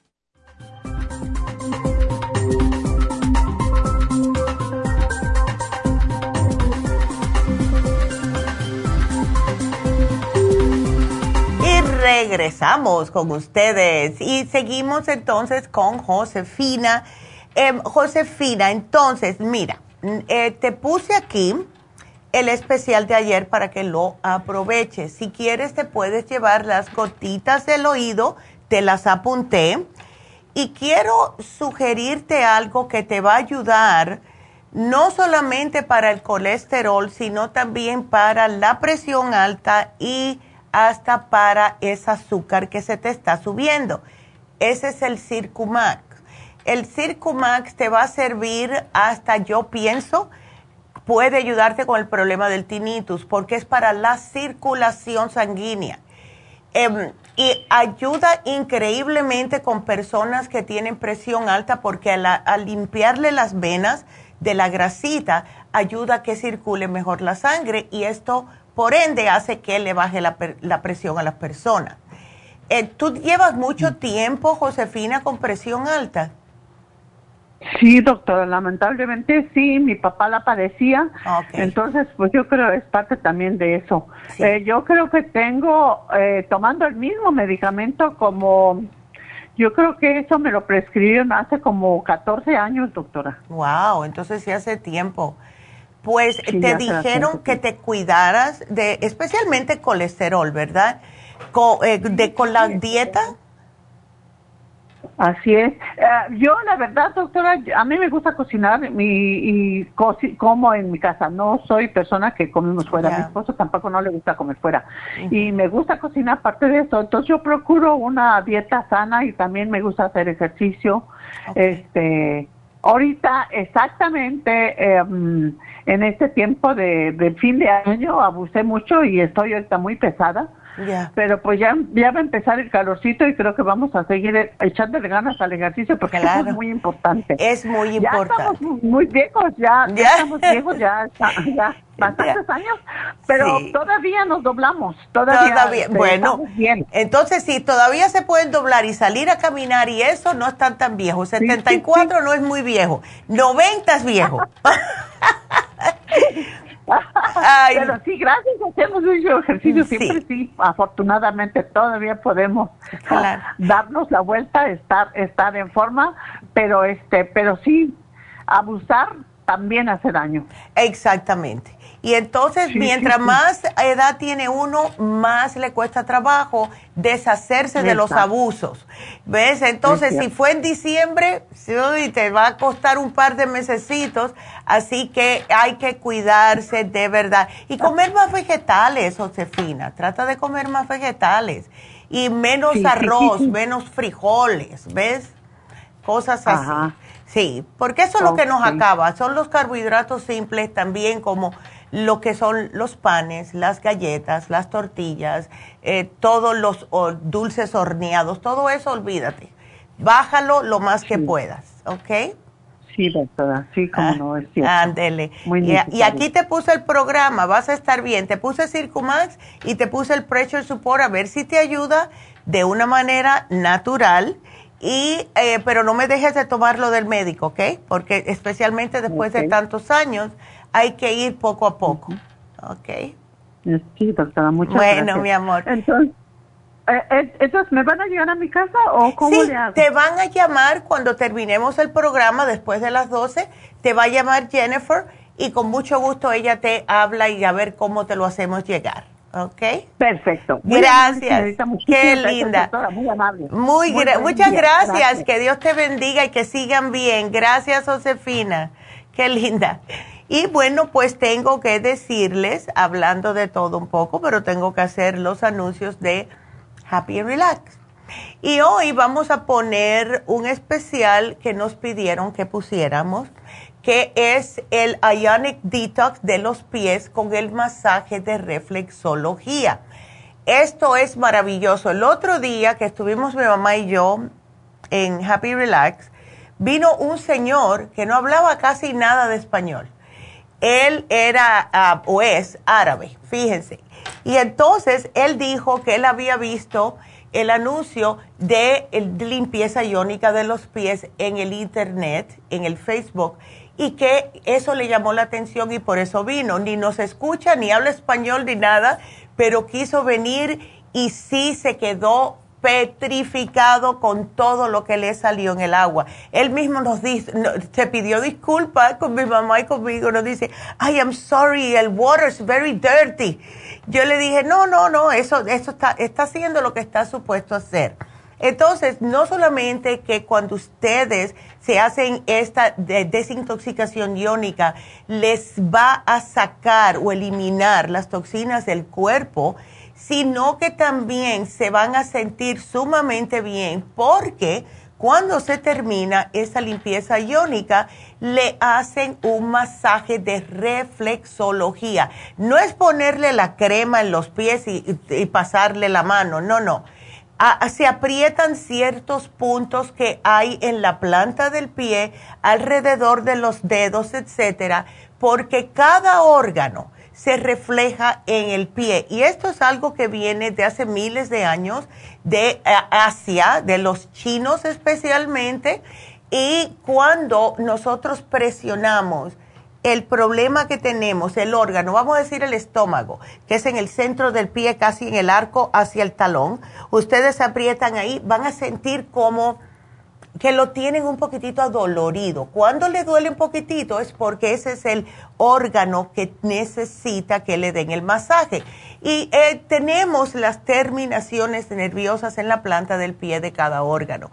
Regresamos con ustedes y seguimos entonces con Josefina. Em, Josefina, entonces, mira, eh, te puse aquí el especial de ayer para que lo aproveches. Si quieres, te puedes llevar las gotitas del oído, te las apunté. Y quiero sugerirte algo que te va a ayudar no solamente para el colesterol, sino también para la presión alta y hasta para ese azúcar que se te está subiendo. Ese es el Circumax. El Circumax te va a servir hasta, yo pienso, puede ayudarte con el problema del tinnitus porque es para la circulación sanguínea. Em, y ayuda increíblemente con personas que tienen presión alta porque al limpiarle las venas de la grasita ayuda a que circule mejor la sangre y esto por ende hace que le baje la, presión a las personas. Eh, ¿Tú llevas mucho tiempo, Josefina, con presión alta? Sí, doctora, lamentablemente sí, mi papá la padecía, entonces pues yo creo es parte también de eso. Eh, yo creo que tengo, eh, tomando el mismo medicamento como, yo creo que eso me lo prescribieron hace como 14 años, doctora. Wow, entonces sí hace tiempo. Pues te dijeron que te cuidaras de, especialmente colesterol, ¿verdad? Con, eh, de, con la dieta. Así es. Eh, yo, la verdad, doctora, a mí me gusta cocinar y como en mi casa. No soy persona que comemos fuera. Mi esposo tampoco no le gusta comer fuera. Y me gusta cocinar aparte de eso. Entonces yo procuro una dieta sana y también me gusta hacer ejercicio. Este, ahorita exactamente em, en este tiempo de, fin de año abusé mucho y estoy ahorita muy pesada. Pero pues ya, ya va a empezar el calorcito y creo que vamos a seguir echándole ganas al ejercicio porque es muy importante. Es muy importante. Ya estamos muy viejos, ya, estamos viejos, ya, ya bastantes años, pero todavía nos doblamos. Todavía, bueno, bien. entonces sí, todavía se pueden doblar y salir a caminar y eso no están tan viejos. 74 no es muy viejo, 90 es viejo. Pero sí, gracias, hacemos mucho ejercicio siempre, sí, afortunadamente todavía podemos darnos la vuelta, estar, estar en forma, pero este, pero sí, abusar también hace daño. Exactamente. Y entonces, mientras más edad tiene uno, más le cuesta trabajo deshacerse de los abusos. ¿Ves? Entonces, si fue en diciembre, te va a costar un par de mesecitos, así que hay que cuidarse de verdad. Y comer más vegetales, Josefina. Trata de comer más vegetales. Y menos arroz, menos frijoles, ¿ves? Cosas así. Sí, porque eso es lo que nos acaba. Son los carbohidratos simples también como lo que son los panes, las galletas, las tortillas, eh, todos los dulces horneados, todo eso olvídate. Bájalo lo más que puedas, ¿ok? Sí, doctora, sí, como ah, no, es cierto. Ándele. Y, y, aquí te puse el programa, vas a estar bien. Te puse Circumax y te puse el Pressure Support a ver si te ayuda de una manera natural. Y, eh, pero no me dejes de tomarlo del médico, ¿ok? Porque especialmente después de tantos años, hay que ir poco a poco. ¿Ok? Sí, doctora, muchas gracias. Bueno, mi amor. Entonces, eh, eh, entonces, ¿me van a llegar a mi casa o cómo le hago? te van a llamar cuando terminemos el programa después de las 12. Te va a llamar Jennifer y con mucho gusto ella te habla y a ver cómo te lo hacemos llegar. ¿Ok? Perfecto. gracias. Qué linda. muy amable. Muy, muchas gracias. Que Dios te bendiga y que sigan bien. Gracias, Josefina. Qué linda. Y bueno, pues tengo que decirles, hablando de todo un poco, pero tengo que hacer los anuncios de Happy and Relax. Y hoy vamos a poner un especial que nos pidieron que pusiéramos, que es el Ionic Detox de los pies con el masaje de reflexología. Esto es maravilloso. El otro día que estuvimos mi mamá y yo en Happy Relax, vino un señor que no hablaba casi nada de español él era ah, o es árabe, fíjense. Y entonces él dijo que él había visto el anuncio de, limpieza iónica de los pies en el internet, en el Facebook, y que eso le llamó la atención y por eso vino. Ni nos escucha, ni habla español, ni nada, pero quiso venir y sí se quedó petrificado con todo lo que le salió en el agua. Él mismo nos dice, se pidió disculpas con mi mamá y conmigo, nos dice, I am sorry, el water is very dirty. Yo le dije, no, no, no, eso, eso está, está haciendo lo que está supuesto hacer. Entonces, no solamente que cuando ustedes se hacen esta desintoxicación iónica, les va a sacar o eliminar las toxinas del cuerpo, sino que también se van a sentir sumamente bien porque cuando se termina esa limpieza iónica, le hacen un masaje de reflexología. No es ponerle la crema en los pies y, pasarle la mano, no, no. se aprietan ciertos puntos que hay en la planta del pie, alrededor de los dedos, etcétera, porque cada órgano, se refleja en el pie. Y esto es algo que viene de hace miles de años de eh, Asia, de los chinos especialmente. Y cuando nosotros presionamos el problema que tenemos, el órgano, vamos a decir el estómago, que es en el centro del pie, casi en el arco hacia el talón, ustedes aprietan ahí, van a sentir como que lo tienen un poquitito adolorido. Cuando le duele un poquitito es porque ese es el órgano que necesita que le den el masaje. Y eh, tenemos las terminaciones nerviosas en la planta del pie de cada órgano.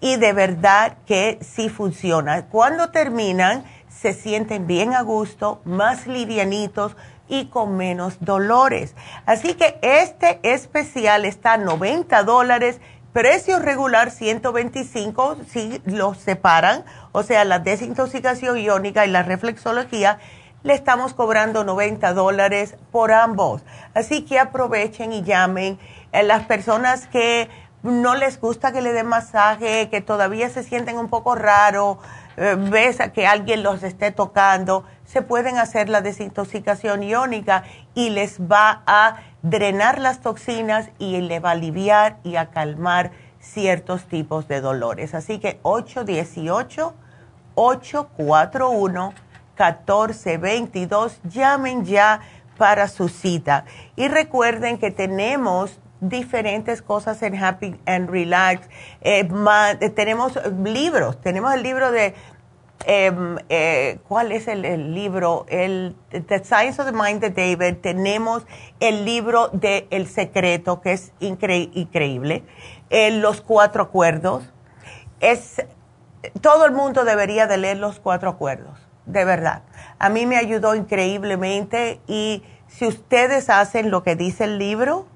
Y de verdad que sí funciona. Cuando terminan, se sienten bien a gusto, más livianitos y con menos dolores. Así que este especial está a 90 dólares Precio regular 125 si los separan, o sea, la desintoxicación iónica y la reflexología, le estamos cobrando 90 dólares por ambos. Así que aprovechen y llamen. las personas que no les gusta que le den masaje, que todavía se sienten un poco raro, eh, ves a que alguien los esté tocando, se pueden hacer la desintoxicación iónica y les va a drenar las toxinas y le va a aliviar y a calmar ciertos tipos de dolores. Así que 818-841-1422, llamen ya para su cita. Y recuerden que tenemos diferentes cosas en Happy and Relax. Eh, tenemos libros, tenemos el libro de, em, eh, ¿cuál es el, libro? El The Science of the Mind de David. Tenemos el libro de El Secreto, que es increíble. los Cuatro Acuerdos. Es, todo el mundo debería de leer los Cuatro Acuerdos, de verdad. A mí me ayudó increíblemente y si ustedes hacen lo que dice el libro,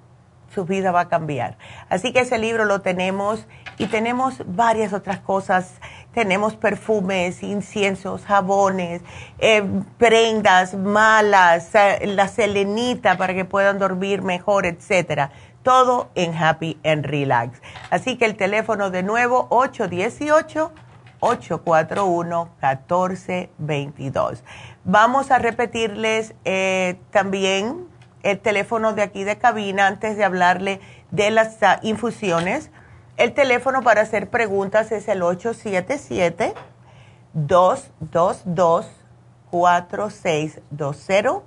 su vida va a cambiar. Así que ese libro lo tenemos y tenemos varias otras cosas. Tenemos perfumes, inciensos, jabones, eh, prendas malas, eh, la selenita para que puedan dormir mejor, etcétera. Todo en Happy and Relax. Así que el teléfono de nuevo 818 841 1422. Vamos a repetirles eh, también el teléfono de aquí de cabina antes de hablarle de las uh, infusiones. El teléfono para hacer preguntas es el 877-222-4620.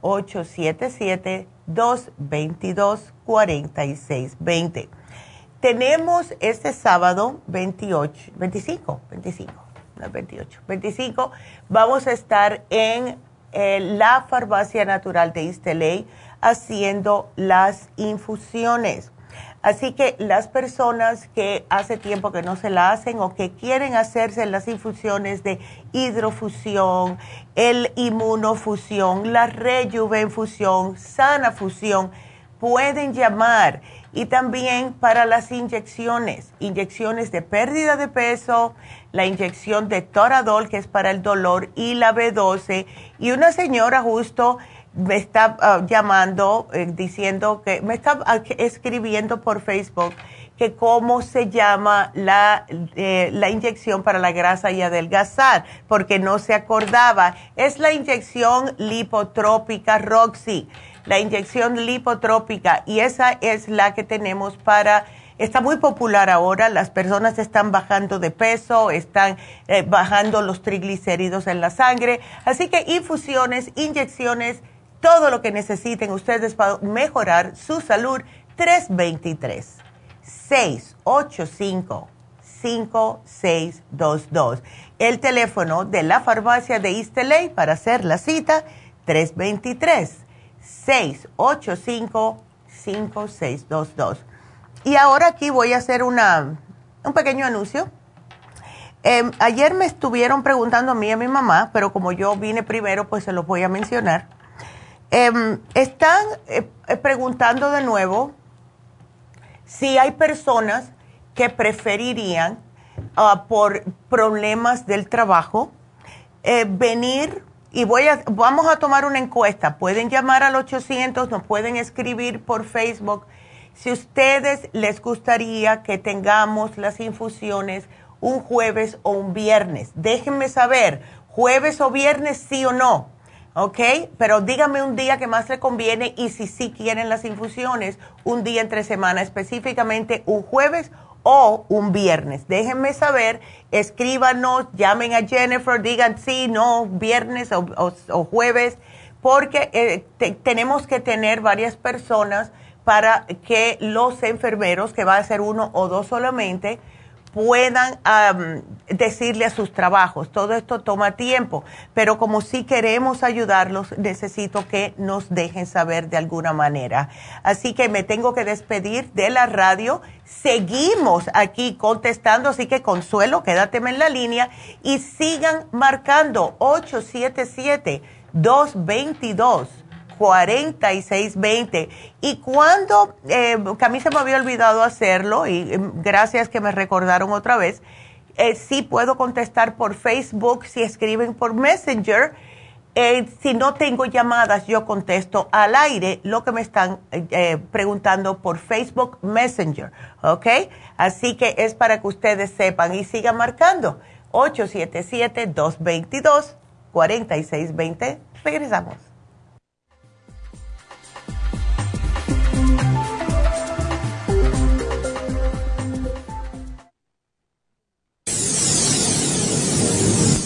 877-222-4620. Tenemos este sábado 28, 25, 25 28, 25, vamos a estar en eh, la farmacia natural de Isteley haciendo las infusiones. Así que las personas que hace tiempo que no se la hacen o que quieren hacerse las infusiones de hidrofusión, el inmunofusión, la rejuvenfusión, sana fusión, pueden llamar. Y también para las inyecciones, inyecciones de pérdida de peso, la inyección de Toradol, que es para el dolor, y la B12. Y una señora justo me está ah, llamando, eh, diciendo que, me está escribiendo por Facebook que cómo se llama la, eh, la inyección para la grasa y adelgazar, porque no se acordaba. Es la inyección lipotrópica Roxy, la inyección lipotrópica, y esa es la que tenemos para Está muy popular ahora, las personas están bajando de peso, están eh, bajando los triglicéridos en la sangre, así que infusiones, inyecciones, todo lo que necesiten ustedes para mejorar su salud, 323 685 5622. El teléfono de la farmacia de Isteley para hacer la cita, 323 685 5622. Y ahora aquí voy a hacer una, un pequeño anuncio. Em, ayer me estuvieron preguntando a mí y a mi mamá, pero como yo vine primero, pues se los voy a mencionar. Em, están eh, eh, preguntando de nuevo si hay personas que preferirían, ah, por problemas del trabajo, eh, venir y voy a, vamos a tomar una encuesta. Pueden llamar al 800, nos pueden escribir por Facebook si ustedes les gustaría que tengamos las infusiones un jueves o un viernes, déjenme saber, jueves o viernes sí o no, ¿ok? Pero díganme un día que más les conviene y si sí quieren las infusiones, un día entre semana, específicamente un jueves o un viernes. Déjenme saber, escríbanos, llamen a Jennifer, digan sí, no, viernes o, jueves, porque eh, tenemos que tener varias personas para que los enfermeros, que va a ser uno o dos solamente, puedan decirle a sus trabajos. Todo esto toma tiempo, pero como sí queremos ayudarlos, necesito que nos dejen saber de alguna manera. Así que me tengo que despedir de la radio. Seguimos aquí contestando, así que Consuelo, quédateme en la línea y sigan marcando 877 222 4620. Y cuando, eh, que a mí se me había olvidado hacerlo, y eh, gracias que me recordaron otra vez, eh, sí puedo contestar por Facebook, si escriben por Messenger. Eh, si no tengo llamadas, yo contesto al aire lo que me están preguntando por Facebook Messenger, ¿ok? Así que es para que ustedes sepan y sigan marcando 877-222-4620. Regresamos.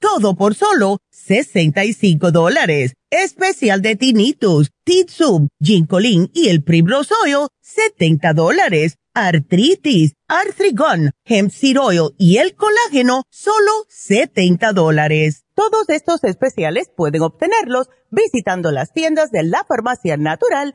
todo por solo 65 dólares. Especial de Tinnitus, Titsum, Ginkolin y el Primrose Oil, 70 dólares. Artritis, Arthrigon, Hemp Oil y el colágeno, solo 70 dólares. Todos estos especiales pueden obtenerlos visitando las tiendas de la Farmacia Natural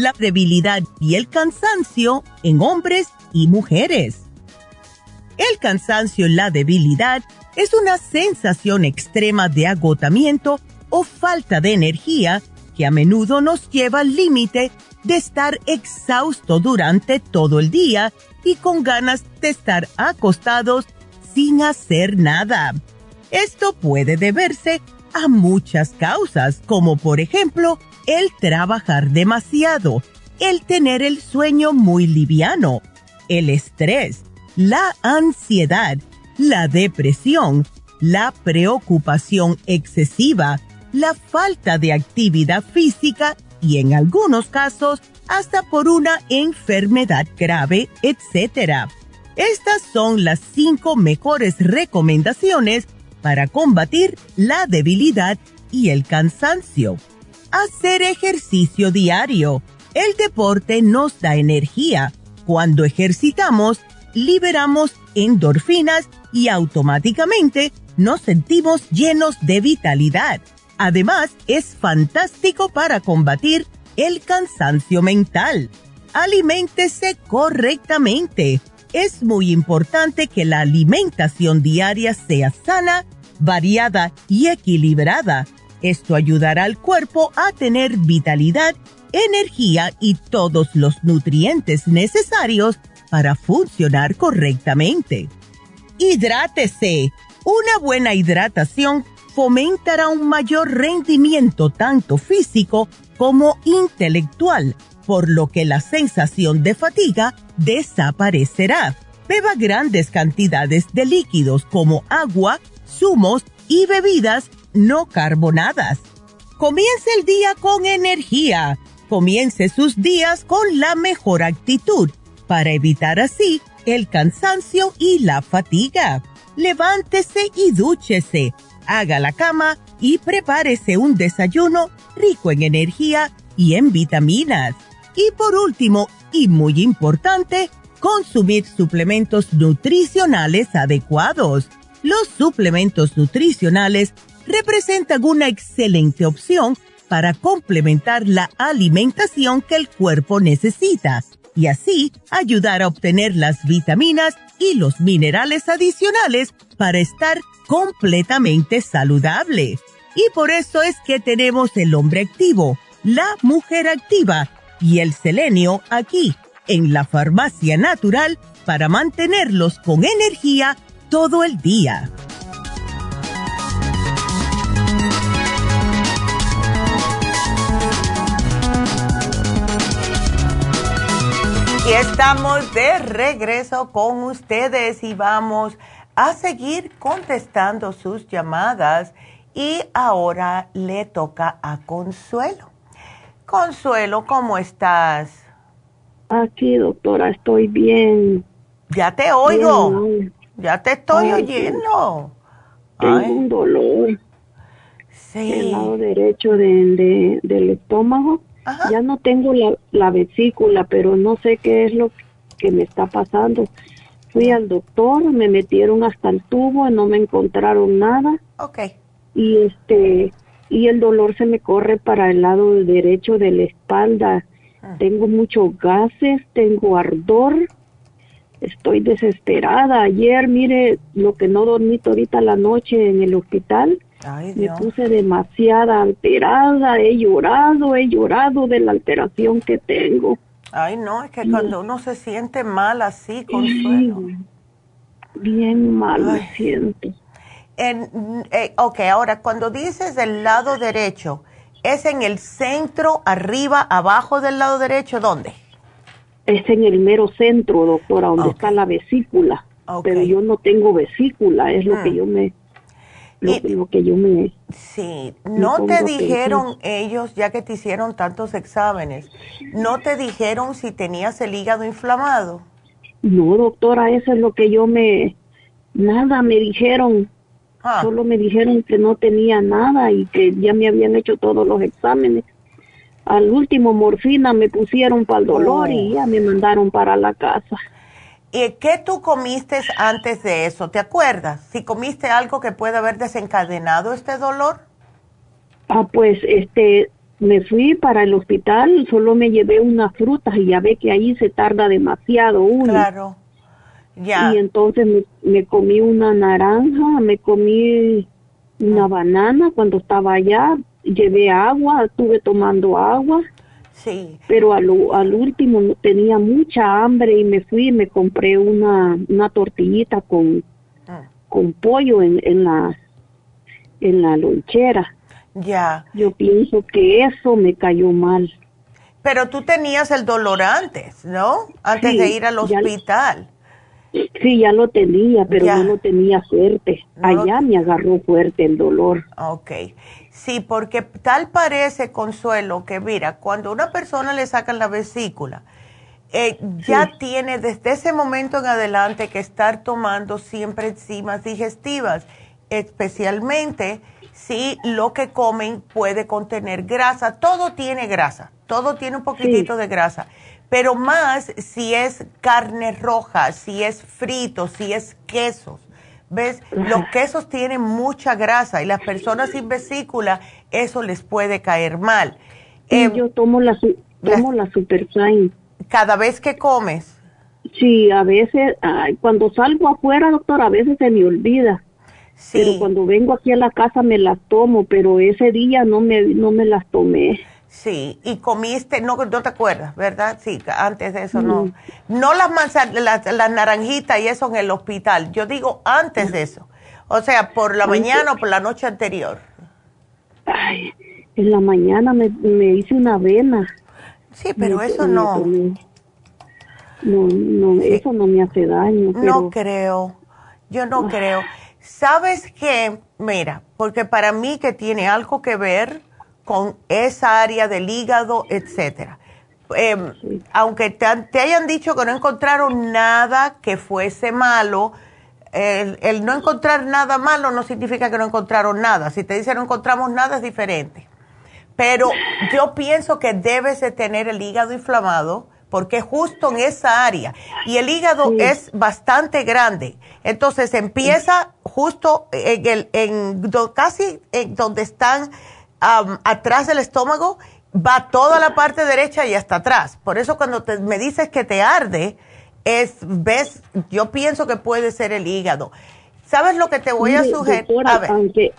La debilidad y el cansancio en hombres y mujeres. El cansancio y la debilidad es una sensación extrema de agotamiento o falta de energía que a menudo nos lleva al límite de estar exhausto durante todo el día y con ganas de estar acostados sin hacer nada. Esto puede deberse a muchas causas, como por ejemplo el trabajar demasiado, el tener el sueño muy liviano, el estrés, la ansiedad, la depresión, la preocupación excesiva, la falta de actividad física y en algunos casos hasta por una enfermedad grave, etc. Estas son las cinco mejores recomendaciones para combatir la debilidad y el cansancio. Hacer ejercicio diario. El deporte nos da energía. Cuando ejercitamos, liberamos endorfinas y automáticamente nos sentimos llenos de vitalidad. Además, es fantástico para combatir el cansancio mental. Aliméntese correctamente es muy importante que la alimentación diaria sea sana, variada y equilibrada. Esto ayudará al cuerpo a tener vitalidad, energía y todos los nutrientes necesarios para funcionar correctamente. Hidrátese. Una buena hidratación fomentará un mayor rendimiento tanto físico como intelectual por lo que la sensación de fatiga desaparecerá. Beba grandes cantidades de líquidos como agua, zumos y bebidas no carbonadas. Comience el día con energía. Comience sus días con la mejor actitud para evitar así el cansancio y la fatiga. Levántese y dúchese. Haga la cama y prepárese un desayuno rico en energía y en vitaminas. Y por último, y muy importante, consumir suplementos nutricionales adecuados. Los suplementos nutricionales representan una excelente opción para complementar la alimentación que el cuerpo necesita y así ayudar a obtener las vitaminas y los minerales adicionales para estar completamente saludable. Y por eso es que tenemos el hombre activo, la mujer activa y el selenio aquí en la farmacia natural para mantenerlos con energía todo el día. Y estamos de regreso con ustedes y vamos a seguir contestando sus llamadas. Y ahora le toca a Consuelo. Consuelo, ¿cómo estás? Aquí, doctora, estoy bien. Ya te oigo. ya te estoy oyendo. Tengo un dolor. Sí. El lado derecho de, del estómago. Ya no tengo la, la vesícula, pero no sé qué es lo que me está pasando. Fui al doctor, me metieron hasta el tubo, y no me encontraron nada. Ok. Y este, y el dolor se me corre para el lado derecho de la espalda. Ah. Tengo muchos gases, tengo ardor, estoy desesperada. Ayer, mire, lo que no dormí ahorita la noche en el hospital, me puse demasiada alterada, he llorado, he llorado de la alteración que tengo. Ay, no, es que cuando uno se siente mal así, consuelo. Bien mal me siento. En, eh, ok, ahora, cuando dices del lado derecho, ¿Es en el centro, arriba, abajo del lado derecho? ¿Dónde? Es en el mero centro, doctora, donde está la vesícula. Pero yo no tengo vesícula, es lo que mm. yo me... Lo, que yo me... Sí, ¿no te dijeron ellos, ya que te hicieron tantos exámenes, no te dijeron si tenías el hígado inflamado? No, doctora, eso es lo que yo me... Nada me dijeron. Ah. Solo me dijeron que no tenía nada y que ya me habían hecho todos los exámenes. Al último morfina me pusieron para el dolor y oh. ya me mandaron para la casa. ¿Y qué tú comiste antes de eso? ¿Te acuerdas? Si comiste algo que puede haber desencadenado este dolor. Ah, pues este, me fui para el hospital, solo me llevé unas frutas y ya ve que ahí se tarda demasiado uno. Claro. Y entonces me, comí una naranja, me comí una banana cuando estaba allá, llevé agua, estuve tomando agua. Sí. Pero al, al último tenía mucha hambre y me fui y me compré una, una tortillita con, ah. con pollo en, en, la, en la lonchera. Ya. Yo pienso que eso me cayó mal. Pero tú tenías el dolor antes, ¿no? Antes de ir al hospital. Sí, ya lo tenía, pero no lo tenía fuerte. Allá me agarró fuerte el dolor. Ok. Sí, porque tal parece, Consuelo, que mira, cuando una persona le sacan la vesícula, eh, ya tiene desde ese momento en adelante que estar tomando siempre enzimas digestivas, especialmente si lo que comen puede contener grasa. Todo tiene grasa, todo tiene un poquitito de grasa pero más si es carne roja, si es frito, si es quesos. ¿Ves? Los quesos tienen mucha grasa y las personas sin vesícula, eso les puede caer mal. Eh, yo tomo la, tomo la, Super ¿Cada vez que comes? Sí, a veces, cuando salgo afuera, doctor, a veces se me olvida. Sí. Pero cuando vengo aquí a la casa me las tomo, pero ese día no me, no me las tomé. Sí, y comiste, no, no te acuerdas, ¿verdad? Sí, antes de eso no. No las manzanas, las, naranjitas y eso en el hospital. Yo digo antes de eso. O sea, por la mañana o por la noche anterior. Ay, en la mañana me, hice una avena. Sí, pero eso no. No, no, eso no me hace daño. No creo, yo no creo. ¿Sabes qué? Mira, porque para mí que tiene algo que ver con esa área del hígado, etcétera. Em, aunque te, hayan dicho que no encontraron nada que fuese malo, el, no encontrar nada malo no significa que no encontraron nada. Si te dicen no encontramos nada es diferente. Pero yo pienso que debes de tener el hígado inflamado porque justo en esa área. Y el hígado es bastante grande. Entonces empieza justo en el, en, casi en donde están atrás del estómago, va toda la parte derecha y hasta atrás. Por eso cuando me dices que te arde, es, ves, yo pienso que puede ser el hígado. ¿Sabes lo que te voy a sugerir? Aunque,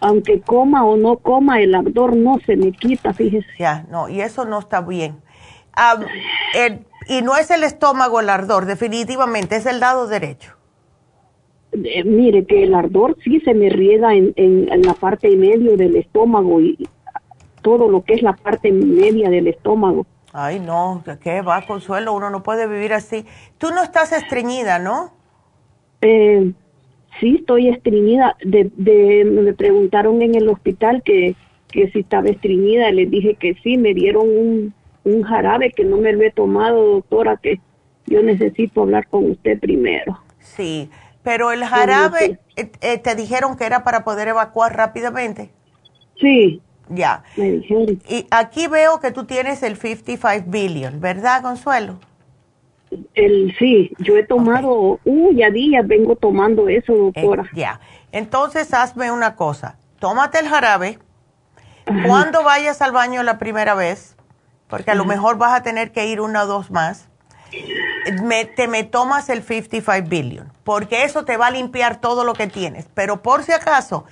aunque coma o no coma, el ardor no se me quita, fíjese. Ya, no, y eso no está bien. y no es el estómago el ardor, definitivamente, es el lado derecho. Eh, mire, que el ardor sí se me riega en, en, la parte medio del estómago y todo lo que es la parte media del estómago. Ay, no, ¿qué va, Consuelo? Uno no puede vivir así. Tú no estás estreñida, ¿no? Eh, sí, estoy estreñida. De, de, me preguntaron en el hospital que, que si estaba estreñida. Les dije que sí, me dieron un, un jarabe que no me lo he tomado, doctora, que yo necesito hablar con usted primero. Sí, pero el jarabe, eh, eh, ¿te dijeron que era para poder evacuar rápidamente? Sí. Ya. Y aquí veo que tú tienes el 55 billion, ¿verdad, Consuelo? El, sí, yo he tomado, uh, ya días vengo tomando eso, doctora. Eh, ya. Entonces, hazme una cosa. Tómate el jarabe. Cuando vayas al baño la primera vez, porque a lo mejor vas a tener que ir una o dos más, me, te me tomas el 55 billion, porque eso te va a limpiar todo lo que tienes. Pero por si acaso,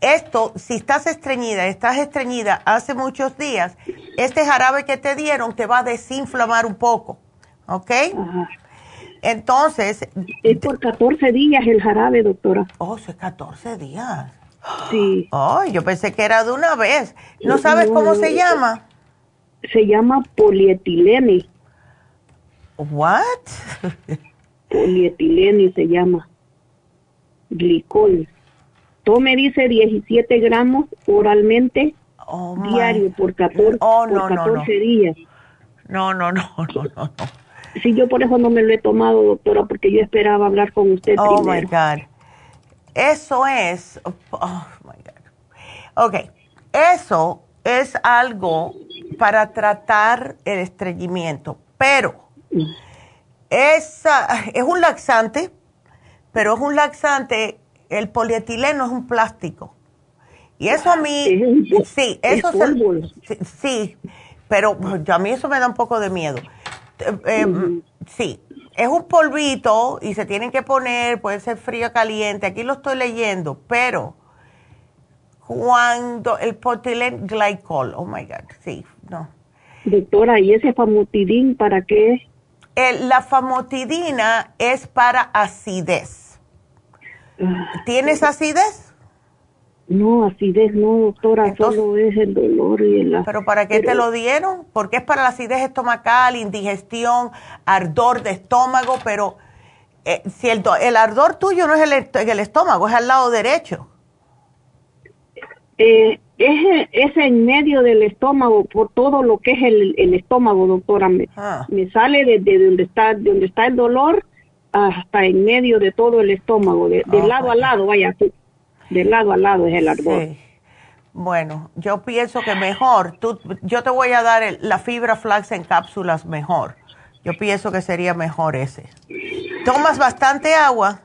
esto, si estás estreñida, estás estreñida hace muchos días, este jarabe que te dieron te va a desinflamar un poco, ¿ok? Entonces... Es por 14 días el jarabe, doctora. Oh, es 14 días. Sí. Oh, yo pensé que era de una vez. ¿No sabes cómo se llama? Se llama polietilene. ¿What? polietilene se llama. Glicol. Tome, dice, 17 gramos oralmente oh, diario por 14, oh, no, por 14 días. No, no, no, no, no, Sí, yo por eso no me lo he tomado, doctora, porque yo esperaba hablar con usted oh, my God. Eso es... Oh, my God. Ok, eso es algo para tratar el estreñimiento, pero. Es, es un laxante, pero es un laxante el polietileno es un plástico. Y eso a mí, sí, eso es, sí, pero a mí eso me da un poco de miedo. Eh, em, sí, es un polvito y se tienen que poner, puede ser frío o caliente, aquí lo estoy leyendo, pero cuando el polietileno glycol, oh my God, sí, no. Doctora, ¿y ese famotidín para qué? La famotidina es para acidez ¿Tienes acidez? No, acidez no, doctora, solo es el dolor y el... ¿Pero para qué te lo dieron? Porque es para la acidez estomacal, indigestión, ardor de estómago, pero eh, si el, el, ardor tuyo no es el, el, estómago, es al lado derecho. Eh, es, es, en medio del estómago, por todo lo que es el, el estómago, doctora. Me, ah. me sale desde donde está, de donde está el dolor hasta en medio de todo el estómago, de, lado a lado, vaya, de lado a lado es el ardor. Bueno, yo pienso que mejor, tú, yo te voy a dar la fibra flax en cápsulas mejor. Yo pienso que sería mejor ese. ¿Tomas bastante agua?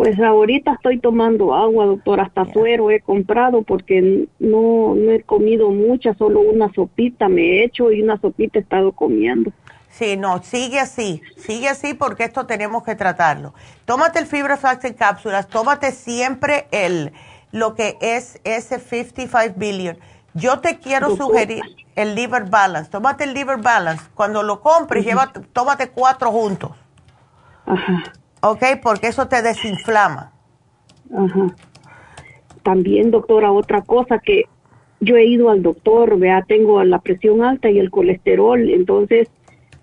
Pues ahorita estoy tomando agua, doctor, hasta suero he comprado porque no, no he comido mucha, solo una sopita me he hecho y una sopita he estado comiendo. Sí, no, sigue así, sigue así porque esto tenemos que tratarlo. Tómate el Fibra Flax en cápsulas, tómate siempre el, lo que es ese 55 billion. Yo te quiero sugerir el Liver Balance, tómate el Liver Balance. Cuando lo compres, tómate cuatro juntos. Ajá. ¿Ok? Porque eso te desinflama. Ajá. También, doctora, otra cosa que yo he ido al doctor, vea, tengo la presión alta y el colesterol, entonces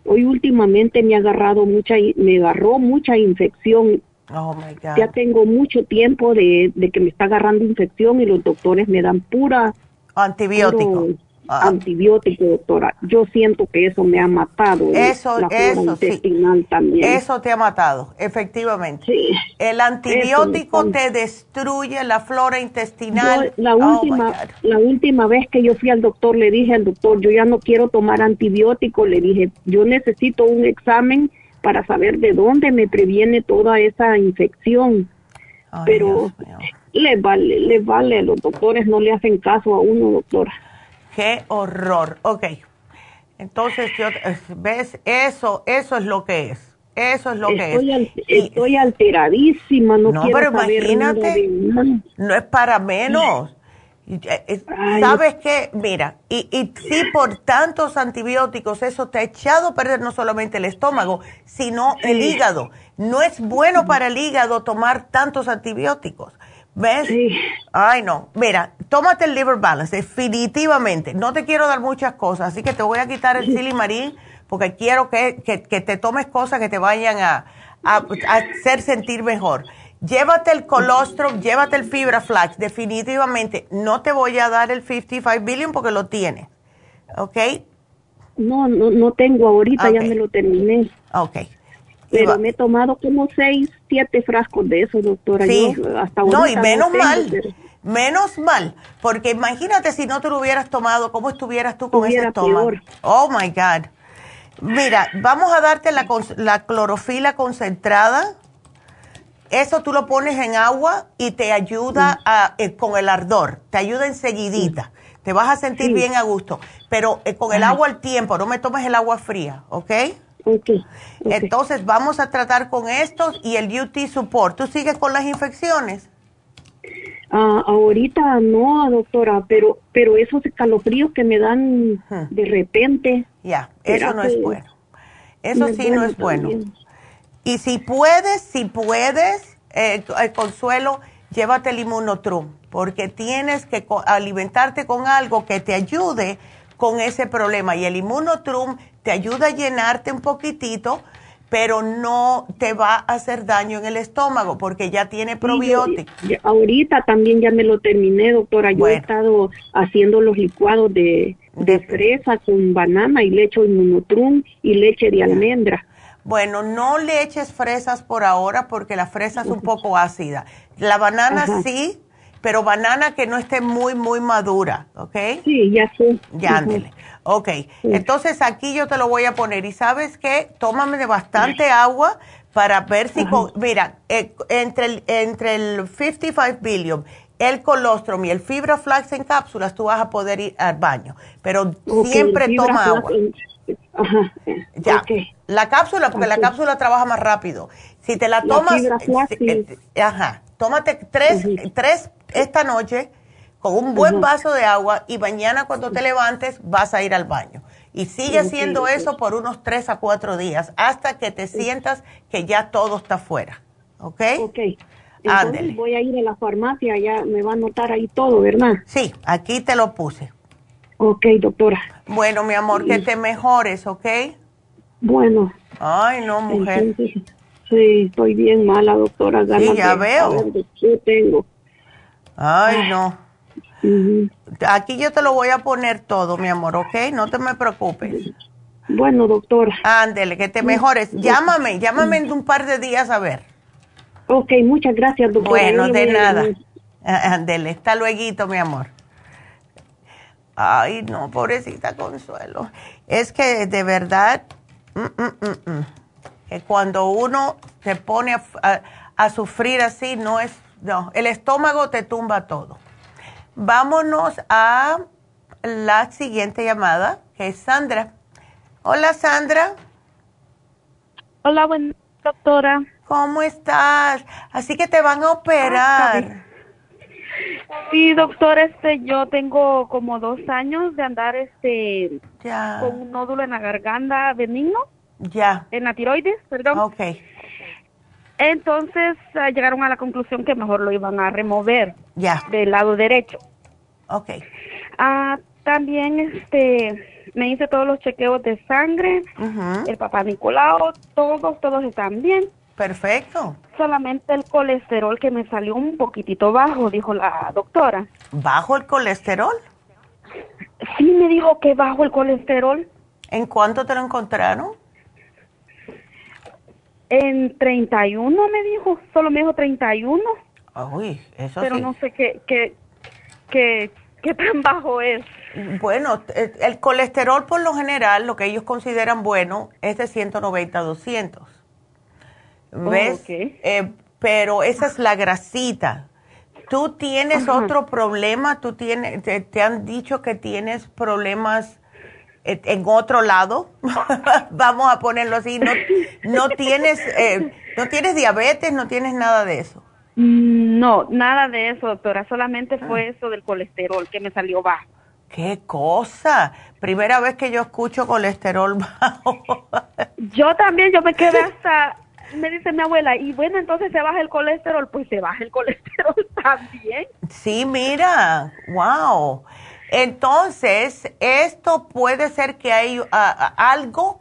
hoy últimamente me ha agarrado mucha, me agarró mucha infección. Oh my God. Ya tengo mucho tiempo de, que me está agarrando infección y los doctores me dan pura antibiótico. Ah. Antibiótico, doctora. Yo siento que eso me ha matado. Eso, la eso, intestinal también. Eso te ha matado, efectivamente. Sí, el antibiótico te destruye la flora intestinal. la oh, última, la última vez que yo fui al doctor le dije al doctor, yo ya no quiero tomar antibiótico. Le dije, yo necesito un examen para saber de dónde me previene toda esa infección. Pero le vale, le vale, los doctores no le hacen caso a uno, doctora. Qué horror. Ok. Entonces, yo, eh, ¿ves? Eso, eso es lo que es. Eso es lo que es. estoy alteradísima, no, quiero pero imagínate, no es para menos. Eh, ¿Sabes qué? Mira, y, y si por tantos antibióticos eso te ha echado a perder no solamente el estómago, sino el hígado. No es bueno para el hígado tomar tantos antibióticos. ¿Ves? Ay, no. Mira, tómate el liver balance, definitivamente. No te quiero dar muchas cosas, así que te voy a quitar el silimarín porque quiero que, que, te tomes cosas que te vayan a, a, hacer sentir mejor. Llévate el colostrum, llévate el fibra flax, definitivamente. No te voy a dar el 55 billion porque lo tienes. ¿Ok? No, no, no tengo ahorita, ya me lo terminé. Ok. Pero me he tomado como seis, siete frascos de eso, doctora. Sí. hasta no, y menos mal. Menos mal, porque imagínate si no te lo hubieras tomado, ¿cómo estuvieras tú con ese estómago? Oh my God. Mira, vamos a darte la, la clorofila concentrada. Eso tú lo pones en agua y te ayuda a, eh, con el ardor, te ayuda enseguidita. Te vas a sentir bien a gusto. Pero eh, con el agua al tiempo, no me tomes el agua fría, ¿ok? Entonces vamos a tratar con estos y el UT Support. ¿Tú sigues con las infecciones? Ah, ahorita no, doctora, pero pero esos escalofríos que me dan de repente. Ya, eso no es bueno. Eso sí no es bueno. Y si puedes, si puedes, eh, el consuelo, llévate el inmunotrum, porque tienes que alimentarte con algo que te ayude con ese problema. Y el inmunotrum te ayuda a llenarte un poquitito, pero no te va a hacer daño en el estómago porque ya tiene probióticos. ahorita también ya me lo terminé, doctora. Yo he estado haciendo los licuados de, de fresa con banana y leche inmunotrum y leche de almendra. Bueno, no le eches fresas por ahora porque la fresa es un poco ácida. La banana sí, pero banana que no esté muy, muy madura, ¿ok? Sí, ya sé. Ya, ándele. Ok, entonces aquí yo te lo voy a poner y sabes qué, tómame de bastante agua para ver si, mira, eh, entre, el, entre el 55 billion, el colostrum y el fibra flax en cápsulas, tú vas a poder ir al baño, pero siempre toma agua. Ajá. Ya, la cápsula, porque la cápsula trabaja más rápido. Si te la tomas, eh, ajá, tómate tres, tres esta noche con un buen vaso de agua y mañana cuando te levantes vas a ir al baño. Y sigue haciendo eso por unos tres a cuatro días hasta que te sientas que ya todo está fuera. ¿Ok? Ok. Entonces voy a ir a la farmacia, ya me va a anotar ahí todo, ¿verdad? Sí, aquí te lo puse. Ok, doctora. Bueno, mi amor, que te mejores, ¿ok? Bueno. Ay, no, mujer. sí, estoy bien mala, doctora. sí, ya veo. ¿Qué tengo? Ay, no. Aquí yo te lo voy a poner todo, mi amor, ¿ok? No te me preocupes. Bueno, doctora. Ándele, que te mejores. Llámame, llámame en un par de días a ver. Ok, muchas gracias, doctora. Bueno, de nada. Ándele, hasta luego, mi amor. Ay, no, pobrecita Consuelo. Es que de verdad, mm, mm, mm, que cuando uno se pone a sufrir así, no es, no, el estómago te tumba todo. Vámonos a la siguiente llamada, que es Sandra. Hola, Sandra. Hola, buena doctora. ¿Cómo estás? Así que te van a operar. Sí, doctor, este, yo tengo como dos años de andar, este, con un nódulo en la garganta benigno. Ya. En la tiroides, perdón. Ok. Entonces ah, llegaron a la conclusión que mejor lo iban a remover. Ya. Del lado derecho. Ok. Ah, también este me hice todos los chequeos de sangre, el papá Nicolau, todos, todos están bien. Perfecto. Solamente el colesterol que me salió un poquitito bajo, dijo la doctora. ¿Bajo el colesterol? Sí, me dijo que bajo el colesterol. ¿En cuánto te lo encontraron? En 31 me dijo, solo me dijo 31. Uy, eso Pero no sé qué, qué, qué, qué tan bajo es. Bueno, el colesterol por lo general, lo que ellos consideran bueno, es de 190 a 200. ¿Ves? Eh, pero esa es la grasita. ¿Tú tienes otro problema? ¿Tú tienes, te, han dicho que tienes problemas en otro lado, vamos a ponerlo así, no, no tienes, eh, no tienes diabetes, no tienes nada de eso. No, nada de eso, doctora, solamente fue ah. eso del colesterol que me salió bajo. ¿Qué cosa? Primera vez que yo escucho colesterol bajo. yo también, yo me quedé hasta, me dice mi abuela, y bueno, entonces se baja el colesterol, pues se baja el colesterol también. Sí, mira, wow. Entonces, esto puede ser que hay ah, ah, algo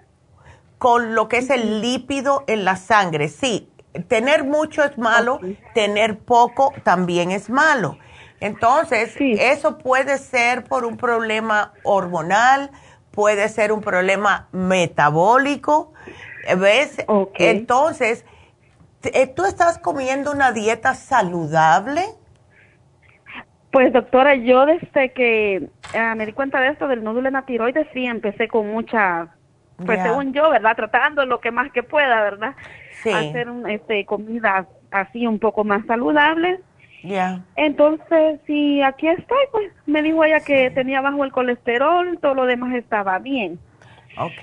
con lo que es el lípido en la sangre. Sí, tener mucho es malo, tener poco también es malo. Entonces, eso puede ser por un problema hormonal, puede ser un problema metabólico, ¿ves? Entonces, eh, ¿tú estás comiendo una dieta saludable? Pues doctora, yo desde que ah, me di cuenta de esto del nódulo en la tiroides, sí, empecé con mucha, pues según yo, ¿verdad? Tratando lo que más que pueda, ¿verdad? Sí. Hacer este, comida así un poco más saludable. Ya. Entonces, sí, aquí estoy, pues me dijo ella que tenía bajo el colesterol, todo lo demás estaba bien.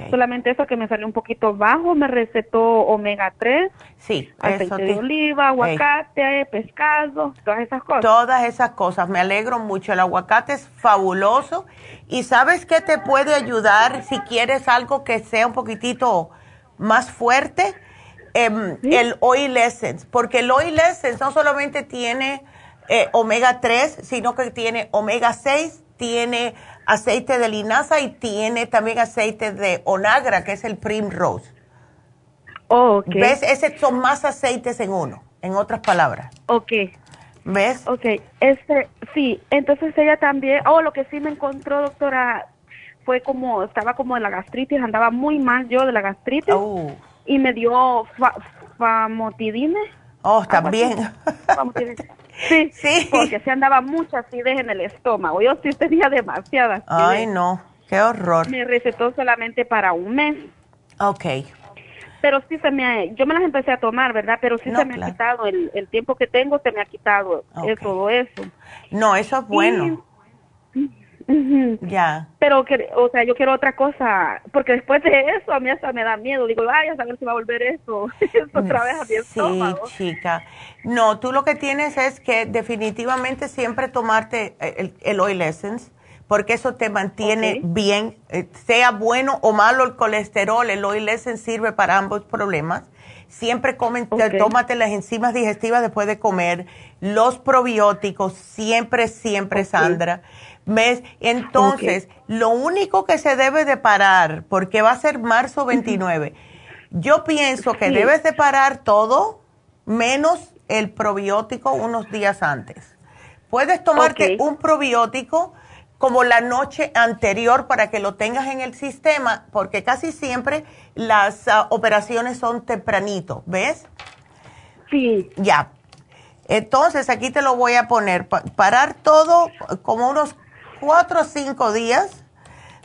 Solamente eso que me salió un poquito bajo, me recetó omega 3, sí, aceite de oliva, aguacate, pescado, todas esas cosas. Todas esas cosas, me alegro mucho. El aguacate es fabuloso. Y sabes que te puede ayudar si quieres algo que sea un poquitito más fuerte, em, el oil essence, porque el oil essence no solamente tiene eh, omega 3, sino que tiene omega 6, tiene aceite de linaza y tiene también aceite de onagra, que es el primrose. Oh, okay. ¿Ves? Ese son más aceites en uno, en otras palabras. Ok. ¿Ves? Ok, este, sí, entonces ella también, oh, lo que sí me encontró, doctora, fue como, estaba como de la gastritis, andaba muy mal yo de la gastritis. Oh. Y me dio famotidine. Oh, también. Sí, sí. Porque se andaba mucha acidez en el estómago. Yo sí tenía demasiada Ay, no. Qué horror. Me recetó solamente para un mes. Ok. Pero sí se me, yo me las empecé a tomar, ¿verdad? Pero sí se me ha quitado, el, el, tiempo que tengo se me ha quitado todo eso. No, eso es bueno. Ya. Pero, que, o sea, yo quiero otra cosa, porque después de eso a mí hasta me da miedo. Digo, ay, a saber si va a volver eso, otra vez a mi estómago. Sí, chica. No, tú lo que tienes es que definitivamente siempre tomarte el, el oil essence, porque eso te mantiene bien, eh, sea bueno o malo el colesterol, el oil essence sirve para ambos problemas. Siempre comen, tómate las enzimas digestivas después de comer, los probióticos, siempre, siempre, Sandra. ¿Ves? Entonces, lo único que se debe de parar, porque va a ser marzo 29, yo pienso que debes de parar todo menos el probiótico unos días antes. Puedes tomarte un probiótico como la noche anterior para que lo tengas en el sistema, porque casi siempre las ah, operaciones son tempranito, ¿ves? Sí. Ya. Entonces aquí te lo voy a poner, parar todo como unos cuatro o cinco días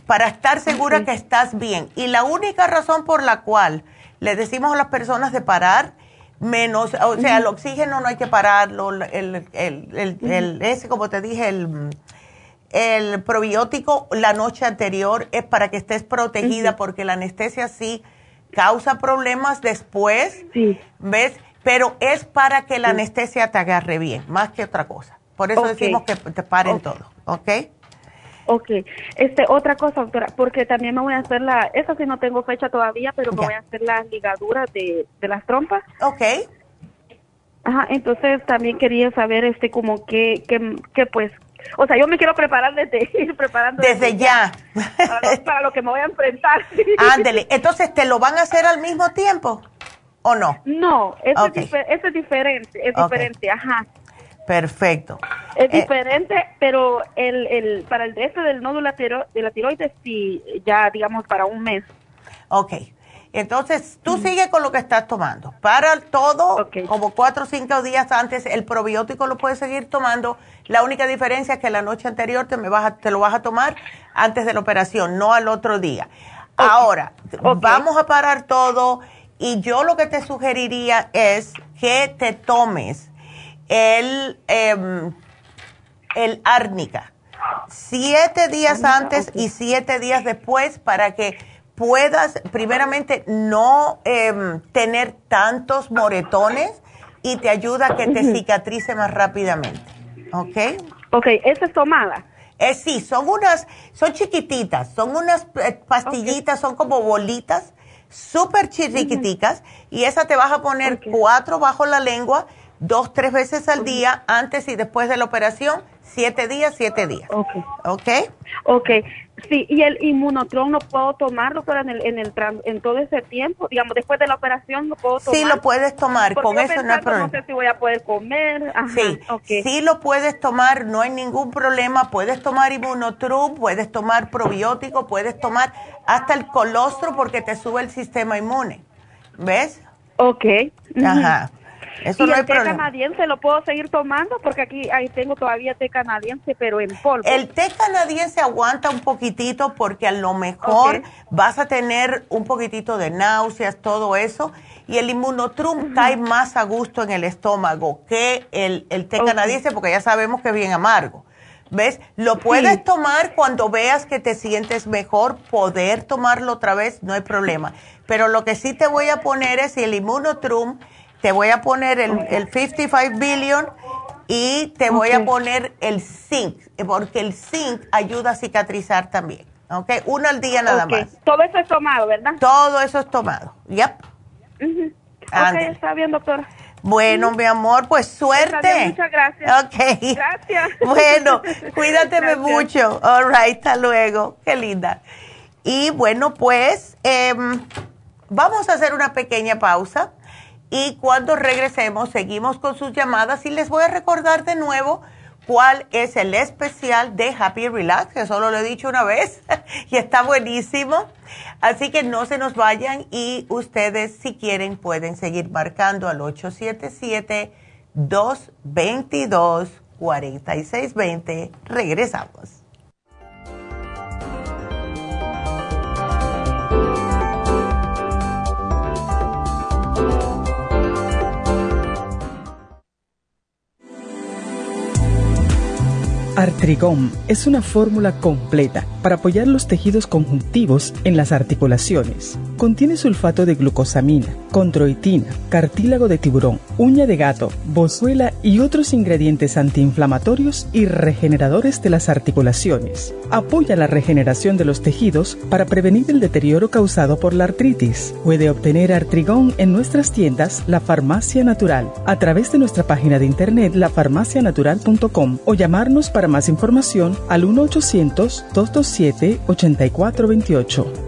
para estar segura que estás bien. Y la única razón por la cual le decimos a las personas de parar, menos, o sea, el oxígeno no hay que pararlo, el, el, el, ese, como te dije, el, el probiótico la noche anterior es para que estés protegida porque la anestesia sí causa problemas después, ¿ves? Pero es para que la anestesia te agarre bien, más que otra cosa. Por eso decimos que te paren todo, ¿ok? Ok, este, otra cosa, doctora, porque también me voy a hacer la, esa sí no tengo fecha todavía, pero me voy a hacer las ligaduras de, de las trompas. Ok. Ajá, entonces también quería saber, este, como que, que, pues, o sea, yo me quiero preparar desde ir preparando. Desde, ya. Para, lo que me voy a enfrentar. Ándele, entonces, ¿te lo van a hacer al mismo tiempo o no? No, eso, es, es, diferente, es diferente, ajá. Perfecto. Es eh, diferente, pero el, el, para el resto del nódulo de la tiroides sí, ya digamos para un mes. Ok. Entonces, tú sigue con lo que estás tomando. Para todo, como cuatro o cinco días antes, el probiótico lo puedes seguir tomando. La única diferencia es que la noche anterior te, me vas te lo vas a tomar antes de la operación, no al otro día. Ahora, vamos a parar todo y yo lo que te sugeriría es que te tomes el, em, el árnica. Siete días antes y siete días después para que puedas, primeramente, no em, tener tantos moretones y te ayuda a que te cicatrice más rápidamente. ¿Ok? Ok, ¿esa es tomada? Eh, sí, son unas, son chiquititas, son unas eh, pastillitas, son como bolitas, súper chiquiticas, y esa te vas a poner cuatro bajo la lengua, dos, tres veces al día, antes y después de la operación, siete días, siete días. Ok. Ok. Ok. Sí, y el inmunotron no puedo tomarlo pero en el, en el en todo ese tiempo, digamos, después de la operación no puedo tomar. Sí, lo puedes tomar, con eso no hay problema. No sé si voy a poder comer. sí, sí lo puedes tomar, no hay ningún problema. Puedes tomar inmunotrum, puedes tomar probiótico, puedes tomar hasta el colostro porque te sube el sistema inmune. ¿Ves? Ok. Ajá. Eso ¿Y no el hay té problema. canadiense lo puedo seguir tomando? Porque aquí ahí tengo todavía té canadiense, pero en polvo. El té canadiense aguanta un poquitito porque a lo mejor vas a tener un poquitito de náuseas, todo eso. Y el inmunotrum cae más a gusto en el estómago que el, el té canadiense porque ya sabemos que es bien amargo. ¿Ves? Lo puedes tomar cuando veas que te sientes mejor, poder tomarlo otra vez, no hay problema. Pero lo que sí te voy a poner es el inmunotrum te voy a poner el, el 55 billion y te voy a poner el zinc, porque el zinc ayuda a cicatrizar también. ¿Ok? Uno al día nada más. Todo eso es tomado, ¿verdad? Todo eso es tomado. Yep. Ujú. Ok, está bien, doctora. Bueno, mi amor, pues suerte. Está bien, muchas gracias. Ok. Gracias. Bueno, cuídateme Gracias. mucho. All right, hasta luego. Qué linda. Y bueno, pues em, vamos a hacer una pequeña pausa y cuando regresemos seguimos con sus llamadas y les voy a recordar de nuevo cuál es el especial de Happy Relax, que solo lo he dicho una vez y está buenísimo. Así que no se nos vayan y ustedes si quieren pueden seguir marcando al 877-222-4620. Regresamos. Artrigón es una fórmula completa para apoyar los tejidos conjuntivos en las articulaciones. Contiene sulfato de glucosamina, condroitina, cartílago de tiburón, uña de gato, bozuela y otros ingredientes antiinflamatorios y regeneradores de las articulaciones. Apoya la regeneración de los tejidos para prevenir el deterioro causado por la artritis. Puede obtener Artrigón en nuestras tiendas La Farmacia Natural a través de nuestra página de internet lafarmacianatural.com o llamarnos para más información al 1-800-227-8428.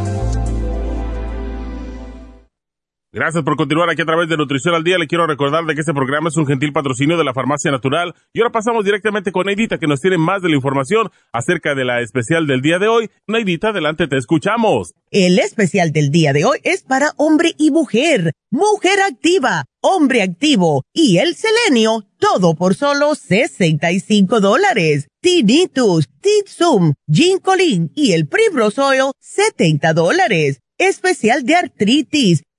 Gracias por continuar aquí a través de Nutrición al Día. Le quiero recordar de que este programa es un gentil patrocinio de la Farmacia Natural. Y ahora pasamos directamente con Neidita, que nos tiene más de la información acerca de la especial del día de hoy. Neidita, adelante, te escuchamos. El especial del día de hoy es para hombre y mujer, mujer activa, hombre activo y el selenio, todo por solo 65 dólares. Tinnitus, Titsum, Ginkolin y el Primrose Oil, 70 dólares. Especial de artritis,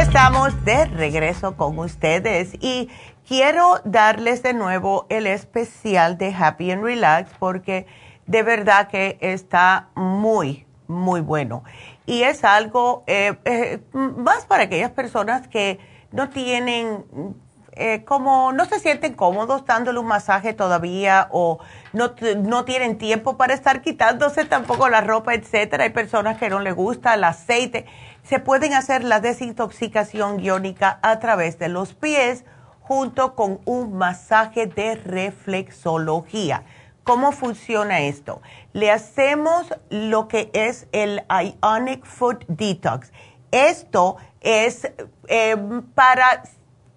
Estamos de regreso con ustedes y quiero darles de nuevo el especial de Happy and Relax porque de verdad que está muy, muy bueno. Y es algo eh, eh, más para aquellas personas que no tienen eh, como no se sienten cómodos dándole un masaje todavía o no, no tienen tiempo para estar quitándose tampoco la ropa, etcétera. Hay personas que no les gusta el aceite. Se pueden hacer la desintoxicación iónica a través de los pies junto con un masaje de reflexología. ¿Cómo funciona esto? Le hacemos lo que es el Ionic Foot Detox. Esto es eh, para,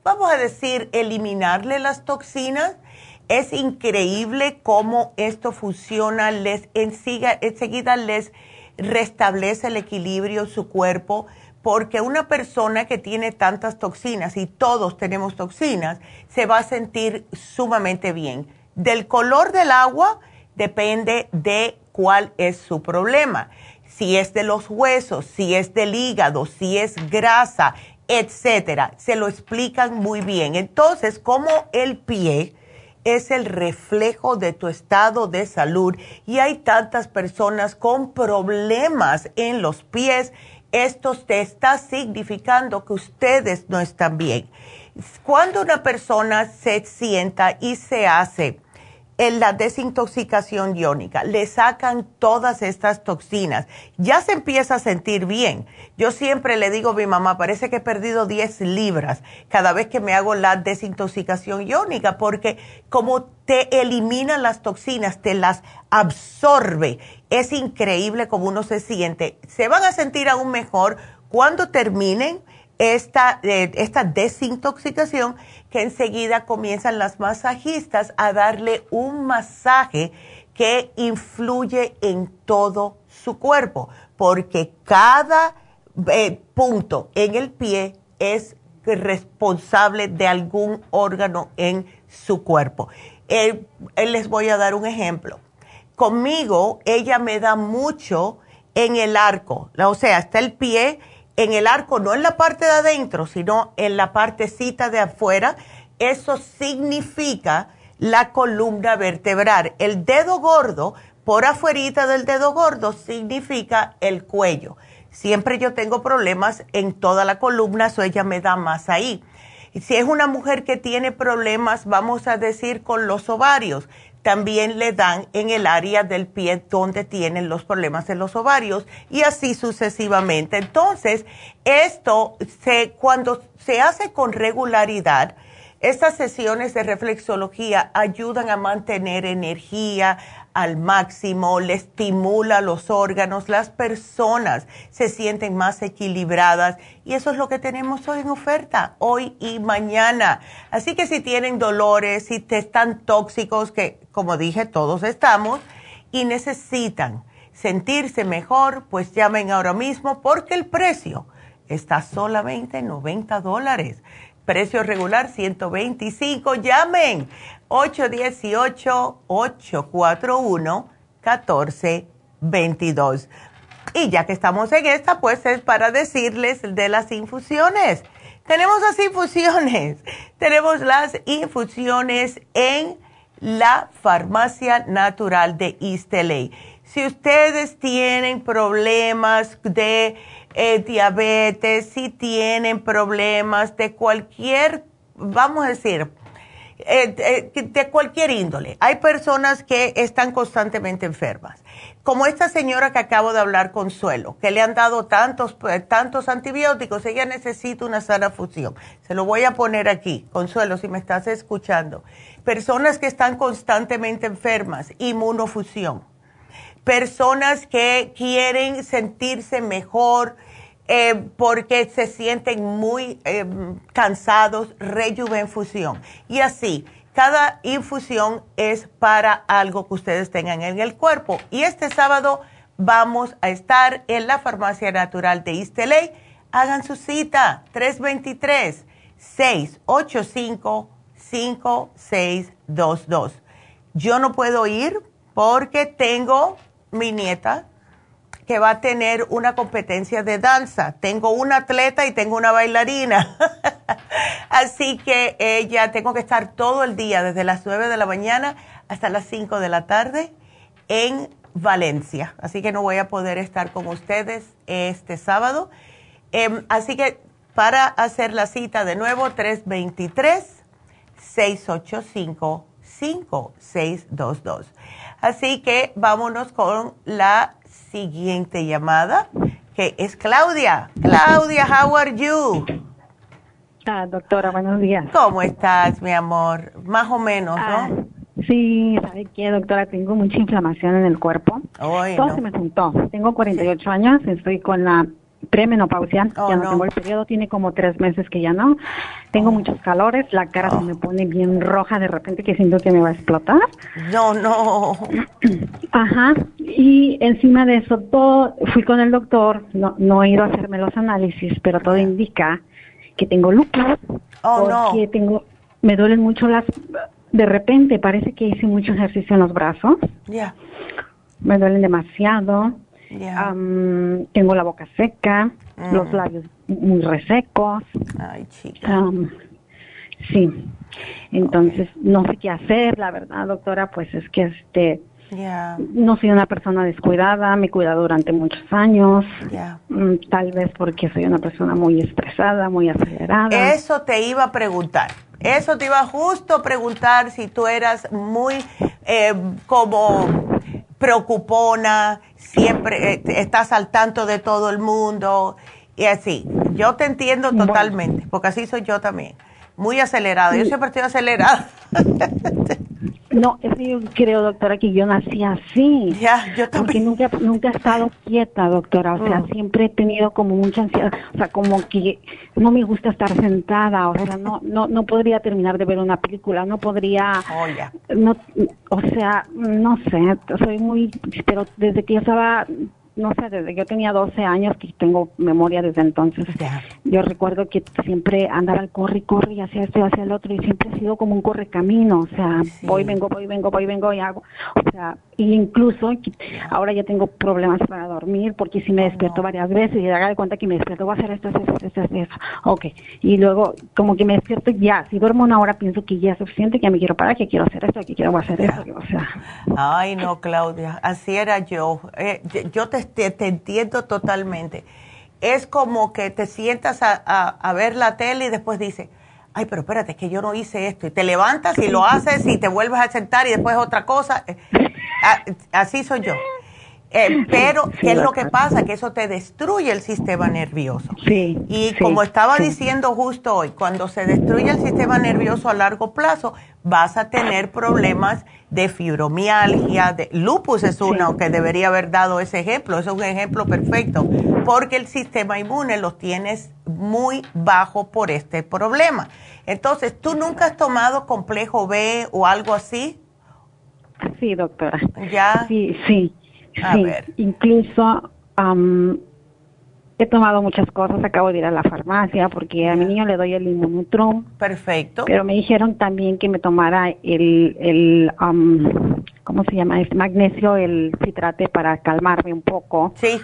vamos a decir, eliminarle las toxinas. Es increíble cómo esto funciona. Les enseguida les restablece el equilibrio en su cuerpo porque una persona que tiene tantas toxinas, y todos tenemos toxinas, se va a sentir sumamente bien. Del color del agua depende de cuál es su problema. Si es de los huesos, si es del hígado, si es grasa, etcétera. Se lo explican muy bien. Entonces, como el pie es el reflejo de tu estado de salud y hay tantas personas con problemas en los pies, esto te está significando que ustedes no están bien. Cuando una persona se sienta y se hace en la desintoxicación iónica, le sacan todas estas toxinas, ya se empieza a sentir bien. Yo siempre le digo a mi mamá, parece que he perdido 10 libras cada vez que me hago la desintoxicación iónica, porque como te elimina las toxinas, te las absorbe es increíble como uno se siente. Se van a sentir aún mejor cuando terminen esta, eh, esta desintoxicación, que enseguida comienzan las masajistas a darle un masaje que influye en todo su cuerpo, porque cada eh, punto en el pie es responsable de algún órgano en su cuerpo. Eh, les voy a dar un ejemplo conmigo ella me da mucho en el arco, o sea, está el pie en el arco, no en la parte de adentro, sino en la partecita de afuera. Eso significa la columna vertebral. El dedo gordo, por afuerita del dedo gordo, significa el cuello. Siempre yo tengo problemas en toda la columna, eso ella me da más ahí. Si es una mujer que tiene problemas, vamos a decir, con los ovarios, también le dan en el área del pie donde tienen los problemas en los ovarios y así sucesivamente. Entonces, esto se, cuando se hace con regularidad, estas sesiones de reflexología ayudan a mantener energía, al máximo, le estimula los órganos, las personas se sienten más equilibradas y eso es lo que tenemos hoy en oferta, hoy y mañana. Así que si tienen dolores, si te están tóxicos, que como dije todos estamos, y necesitan sentirse mejor, pues llamen ahora mismo porque el precio está solamente 90 dólares. Precio regular 125. Llamen 818-841-1422. Y ya que estamos en esta, pues es para decirles de las infusiones. Tenemos las infusiones. Tenemos las infusiones en la Farmacia Natural de East Si ustedes tienen problemas de eh, diabetes, si tienen problemas de cualquier, vamos a decir, eh, de cualquier índole. Hay personas que están constantemente enfermas. Como esta señora que acabo de hablar, Consuelo, que le han dado tantos, eh, tantos antibióticos, ella necesita una sana fusión. Se lo voy a poner aquí, Consuelo, si me estás escuchando. Personas que están constantemente enfermas, inmunofusión. Personas que quieren sentirse mejor, eh, porque se sienten muy eh, cansados, rejuvenfusión. Y así, cada infusión es para algo que ustedes tengan en el cuerpo. Y este sábado vamos a estar en la Farmacia Natural de Isteley. Hagan su cita, 323-685-5622. Yo no puedo ir porque tengo mi nieta que va a tener una competencia de danza. Tengo una atleta y tengo una bailarina. Así que ella tengo que estar todo el día, desde las 9 de la mañana hasta las 5 de la tarde, en Valencia. Así que no voy a poder estar con ustedes este sábado. Em, así que para hacer la cita de nuevo, 323 1-800-685-5622. Así que vámonos con la siguiente llamada, que es Claudia. Claudia, how are you? Ah, doctora, buenos días. ¿Cómo estás, mi amor? Más o menos, ¿no? Ah, sí, ¿sabe qué, doctora? Tengo mucha inflamación en el cuerpo. Todo se me juntó. Tengo 48 años, estoy con la premenopausia, oh, ya no, tengo el periodo, tiene como tres meses que ya no. Tengo oh. muchos calores, la cara se oh. me pone bien roja de repente que siento que me va a explotar. No, no. Ajá, y encima de eso todo, fui con el doctor, no, no he ido a hacerme los análisis, pero todo indica que tengo lupus. Oh, porque tengo, me duelen mucho las, de repente parece que hice mucho ejercicio en los brazos. Ya. Me duelen demasiado tengo la boca seca, los mm. labios muy resecos. Ay, chica. sí. Entonces, no sé qué hacer, la verdad, doctora, pues es que este no soy una persona descuidada, me he cuidado durante muchos años, mm, tal vez porque soy una persona muy estresada, muy acelerada. Eso te iba a preguntar, eso te iba justo a preguntar si tú eras muy eh, como preocupona, siempre eh, estás al tanto de todo el mundo y así. Yo te entiendo totalmente, porque así soy yo también. Muy acelerada. Yo siempre estoy acelerada. No, es que yo creo, doctora, que yo nací así. Ya, yo también. Porque nunca, nunca he estado quieta, doctora. O sea, mm. siempre he tenido como mucha ansiedad. O sea, como que no me gusta estar sentada. O sea, no, no, no podría terminar de ver una película. No podría. Oh, no, o sea, no sé. Soy muy. Pero desde que yo estaba no sé, desde yo tenía 12 años, que tengo memoria desde entonces, yo recuerdo que siempre andaba al corre y corre y hacia esto y hacia el otro y siempre ha sido como un correcamino, o sea, voy, vengo, voy, vengo, voy, vengo y hago, o sea, incluso ahora ya tengo problemas para dormir porque si me despierto varias veces y haga de cuenta que me despierto, voy a hacer esto, esto, esto, esto, esto, ok, y luego como que me despierto ya, si duermo una hora pienso que ya es suficiente, que ya me quiero parar, que quiero hacer esto, que quiero hacer esto, o sea. Ay, no, Claudia, así era yo, eh, yo te te, entiendo totalmente. Es como que te sientas a, ver la tele y después dices, ay, pero espérate, es que yo no hice esto. Y te levantas y lo haces y te vuelves a sentar y después otra cosa. Eh, así soy yo. Eh, pero, ¿qué es lo que pasa? Que eso te destruye el sistema nervioso. Sí. Y como estaba diciendo justo hoy, cuando se destruye el sistema nervioso a largo plazo, vas a tener problemas de fibromialgia, de lupus es uno que debería haber dado ese ejemplo, es un ejemplo perfecto, porque el sistema inmune lo tienes muy bajo por este problema. Entonces, ¿tú nunca has tomado complejo B o algo así? Sí, doctora. ¿Ya? Sí, sí. sí. Incluso he tomado muchas cosas, acabo de ir a la farmacia porque a mi niño le doy el inmunotrum. Perfecto. Pero me dijeron también que me tomara el, el um, ¿cómo se llama? Este magnesio, el citrate para calmarme un poco. Sí.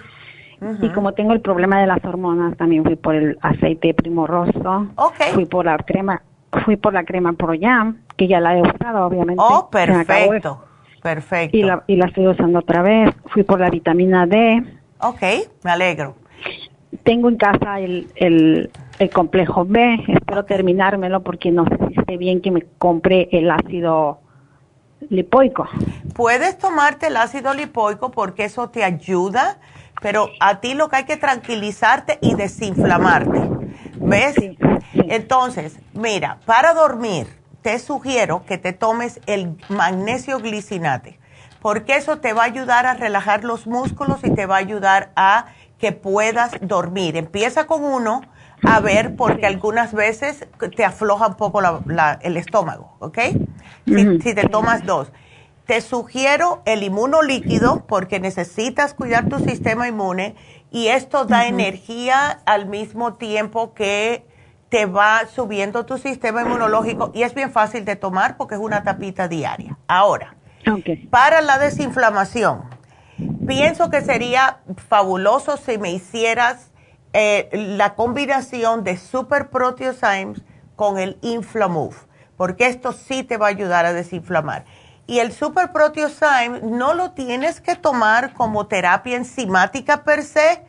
Y como tengo el problema de las hormonas, también fui por el aceite primoroso. Okay. Fui por la crema, fui por la crema Proyam, que ya la he usado, obviamente. Oh, perfecto. Perfecto. Y la, y la estoy usando otra vez. Fui por la vitamina D. Ok, me alegro tengo en casa el, el, complejo B, espero terminármelo porque no sé si esté bien que me compre el ácido lipoico. Puedes tomarte el ácido lipoico porque eso te ayuda, pero a ti lo que hay que tranquilizarte y desinflamarte. ¿Ves? Entonces, mira, para dormir te sugiero que te tomes el magnesio glicinate, porque eso te va a ayudar a relajar los músculos y te va a ayudar a que puedas dormir. Empieza con uno a ver porque algunas veces te afloja un poco el estómago, ¿ok? Si, te tomas dos. Te sugiero el inmunolíquido porque necesitas cuidar tu sistema inmune y esto da energía al mismo tiempo que te va subiendo tu sistema inmunológico y es bien fácil de tomar porque es una tapita diaria. Ahora, para la desinflamación, Pienso que sería fabuloso si me hicieras eh, la combinación de Super Proteosymes con el Inflamove, porque esto sí te va a ayudar a desinflamar. Y el Super Proteosyme no lo tienes que tomar como terapia enzimática per se,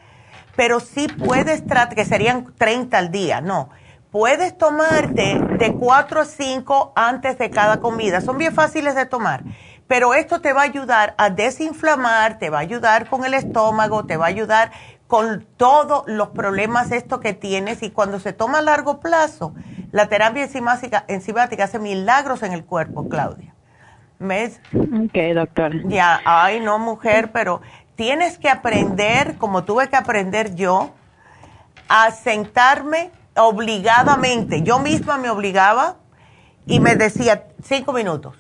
pero sí puedes tratar, que serían 30 al día, no. Puedes tomarte de 4 a 5 antes de cada comida. Son bien fáciles de tomar, pero esto te va a ayudar a desinflamar, te va a ayudar con el estómago, te va a ayudar con todos los problemas esto que tienes y cuando se toma a largo plazo, la terapia enzimática, enzimática hace milagros en el cuerpo, Claudia. ¿Ves? Ok, doctor. Ya, ay, no, mujer, pero tienes que aprender, como tuve que aprender yo, a sentarme obligadamente. Yo misma me obligaba y me decía cinco minutos.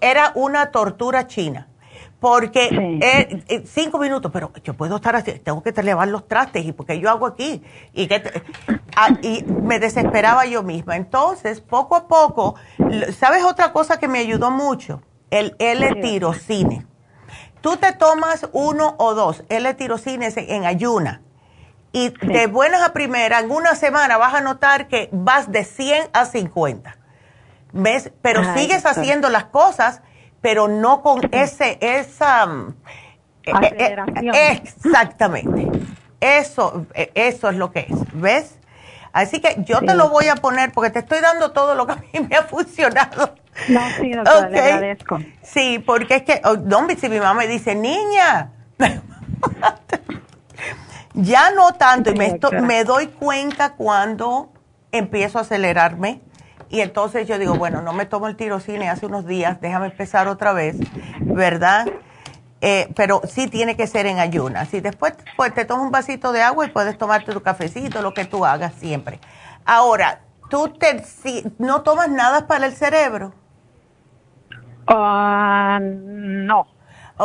Era una tortura china. Porque eh, eh, cinco minutos, pero yo puedo estar así, tengo que lavar los trastes y porque yo hago aquí. Y, que ah, y me desesperaba yo misma. Entonces, poco a poco, ¿sabes otra cosa que me ayudó mucho? El L-tirocine. Tú te tomas uno o dos L-tirocines en ayuna y de buenas a primeras, en una semana vas a notar que vas de 100 a 50. ¿Ves? Pero sigues haciendo las cosas, pero no con ese, esa... Mm, eh, eh, eh, exactamente. Eso, eso es lo que es. ¿Ves? Así que yo te lo voy a poner porque te estoy dando todo lo que a mí me ha funcionado. No, sí, doctora, le agradezco. Sí, porque es que, oh, no, si mi mamá me dice, niña, Ya no tanto, y me, me doy cuenta cuando empiezo a acelerarme. Y entonces yo digo, bueno, no me tomo el tirocine hace unos días, déjame empezar otra vez, ¿verdad? Eh, pero sí tiene que ser en ayunas. Y después pues, te tomas un vasito de agua y puedes tomarte tu cafecito, lo que tú hagas siempre. Ahora, ¿tú te, si, no tomas nada para el cerebro? Ah, no.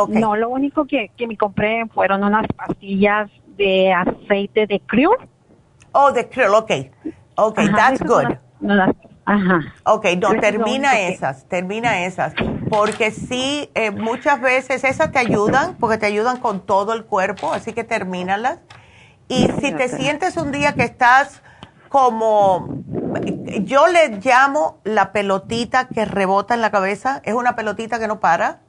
No, lo único que, que me compré fueron unas pastillas de aceite de krill. Oh, de krill, ok. Ok, that's good. ajá. Ok, no, termina esas, termina esas. Porque sí, eh, muchas veces esas te ayudan, porque te ayudan con todo el cuerpo, así que termínalas. Y si te sientes un día que estás como, yo le llamo la pelotita que rebota en la cabeza, es una pelotita que no para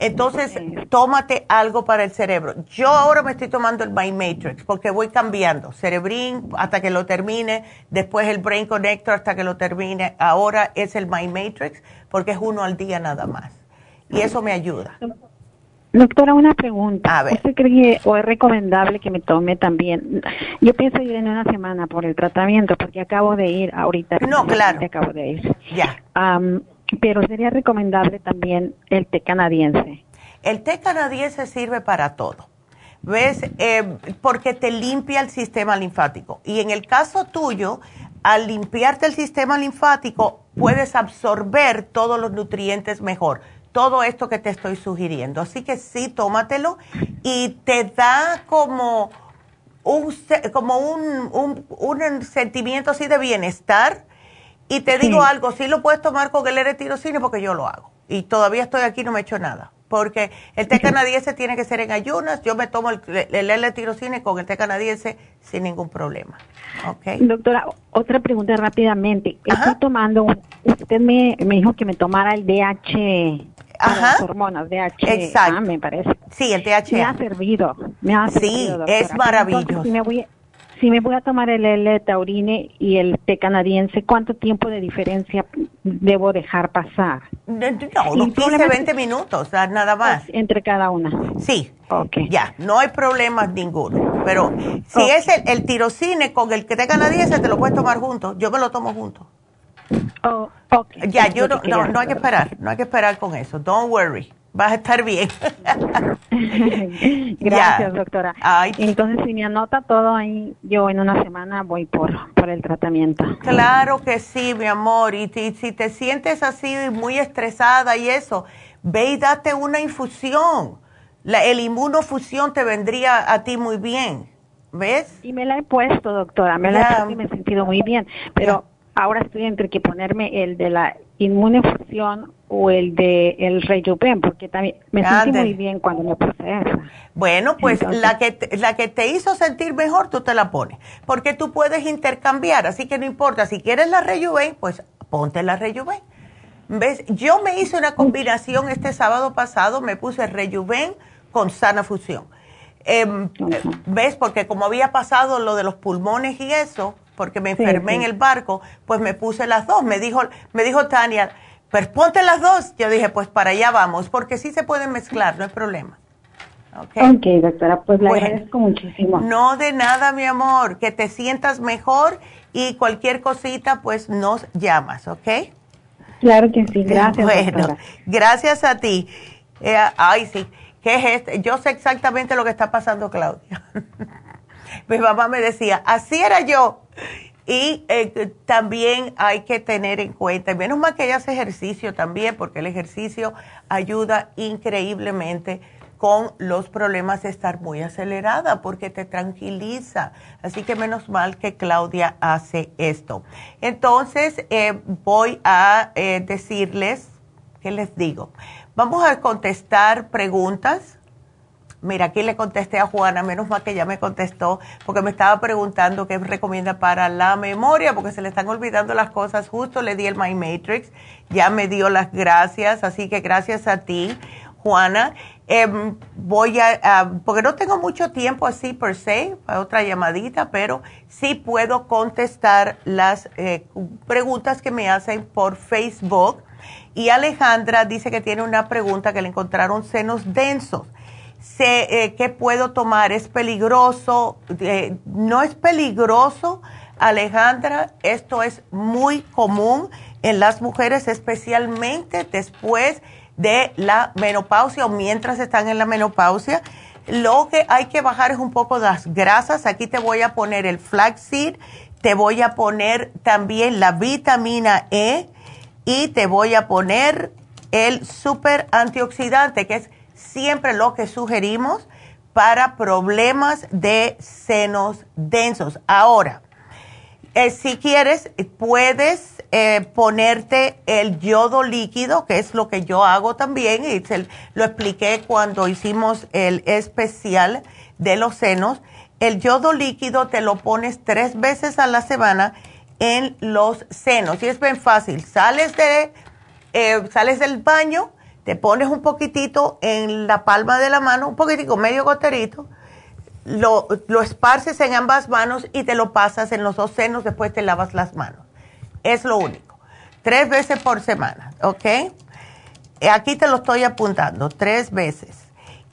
entonces, tómate algo para el cerebro. Yo ahora me estoy tomando el My Matrix porque voy cambiando. Cerebrin hasta que lo termine, después el Brain Connector hasta que lo termine. Ahora es el My Matrix porque es uno al día nada más. Y eso me ayuda. Doctora, una pregunta. A ver. ¿Usted cree o es recomendable que me tome también? Yo pienso ir en una semana por el tratamiento porque acabo de ir ahorita. No, claro. Acabo de ir. Ya pero sería recomendable también el té canadiense. El té canadiense sirve para todo. ¿Ves? Eh, porque te limpia el sistema linfático. Y en el caso tuyo, al limpiarte el sistema linfático, puedes absorber todos los nutrientes mejor. Todo esto que te estoy sugiriendo. Así que sí, tómatelo y te da como un, como un, un sentimiento así de bienestar y te digo algo, sí lo puedes tomar con el L-tirocine porque yo lo hago. Y todavía estoy aquí, no me he hecho nada. Porque el té canadiense tiene que ser en ayunas. Yo me tomo el, L-tirocine con el té canadiense sin ningún problema. Okay. Doctora, otra pregunta rápidamente. Estoy tomando, usted me, dijo que me tomara el DH, Ajá. las hormonas, DH, Exacto. me parece. Sí, el DHA. Me ha servido, me ha servido. Sí, es maravilloso. me voy, si me voy a tomar el L-taurine y el té canadiense, ¿cuánto tiempo de diferencia debo dejar pasar? No, unos 15, 20 minutos, nada más. Entre cada una. Sí. Ok. Ya, no hay problemas ninguno. Pero si es el, el, tirocine con el té canadiense, te lo puedes tomar juntos. Yo me lo tomo juntos. Oh, Ya, yo no, no, no hay que esperar, no hay que esperar con eso. Don't worry vas a estar bien. Gracias, doctora. Entonces, si me anota todo ahí, yo en una semana voy por, por el tratamiento. Claro que sí, mi amor. Y, si te sientes así muy estresada y eso, ve y date una infusión. La, el inmunofusión te vendría a ti muy bien. ¿Ves? Y me la he puesto, doctora. Me la he puesto y me he sentido muy bien. Pero ahora estoy entre que ponerme el de la inmunofusión o el de el Rejuven, porque también me sentí muy bien cuando me puse esa. Bueno, pues la que te, la que te hizo sentir mejor, tú te la pones, porque tú puedes intercambiar, así que no importa, si quieres la Rejuven, pues ponte la Rejuven. ¿Ves? Yo me hice una combinación este sábado pasado, me puse Rejuven con Sana Fusión. Em, ¿Ves? Porque como había pasado lo de los pulmones y eso, porque me enfermé en el barco, pues me puse las dos. Me dijo, me dijo Tania, pues ponte las dos. Yo dije, pues para allá vamos, porque sí se pueden mezclar, no hay problema. Okay. ok, doctora, pues le agradezco muchísimo. No de nada, mi amor, que te sientas mejor y cualquier cosita, pues nos llamas, ¿ok? Claro que sí, gracias. Bueno, gracias a ti. Eh, ay, sí, ¿qué es esto? Yo sé exactamente lo que está pasando, Claudia. Mi mamá me decía, así era yo. Y eh, también hay que tener en cuenta, menos mal que ella hace ejercicio también, porque el ejercicio ayuda increíblemente con los problemas de estar muy acelerada porque te tranquiliza. Así que menos mal que Claudia hace esto. Entonces, eh, voy a eh, decirles, ¿qué les digo? Vamos a contestar preguntas. Mira, aquí le contesté a Juana, menos mal que ya me contestó, porque me estaba preguntando qué recomienda para la memoria, porque se le están olvidando las cosas. Justo le di el My Matrix, ya me dio las gracias, así que gracias a ti, Juana. Em, voy a, porque no tengo mucho tiempo así per se, para otra llamadita, pero sí puedo contestar las eh, preguntas que me hacen por Facebook. Y Alejandra dice que tiene una pregunta que le encontraron senos densos. Eh, ¿Qué puedo tomar? ¿Es peligroso? Eh, no es peligroso, Alejandra. Esto es muy común en las mujeres, especialmente después de la menopausia o mientras están en la menopausia. Lo que hay que bajar es un poco las grasas. Aquí te voy a poner el flaxseed, te voy a poner también la vitamina E y te voy a poner el super antioxidante, que es siempre lo que sugerimos para problemas de senos densos. Ahora, eh, si quieres, puedes eh, ponerte el yodo líquido, que es lo que yo hago también, y lo expliqué cuando hicimos el especial de los senos. El yodo líquido te lo pones tres veces a la semana en los senos y es bien fácil. Sales, de, eh, sales del baño, te pones un poquitito en la palma de la mano, un poquitico, medio goterito, lo, lo esparces en ambas manos y te lo pasas en los dos senos, después te lavas las manos. Es lo único. Tres veces por semana, ¿ok? Aquí te lo estoy apuntando, tres veces.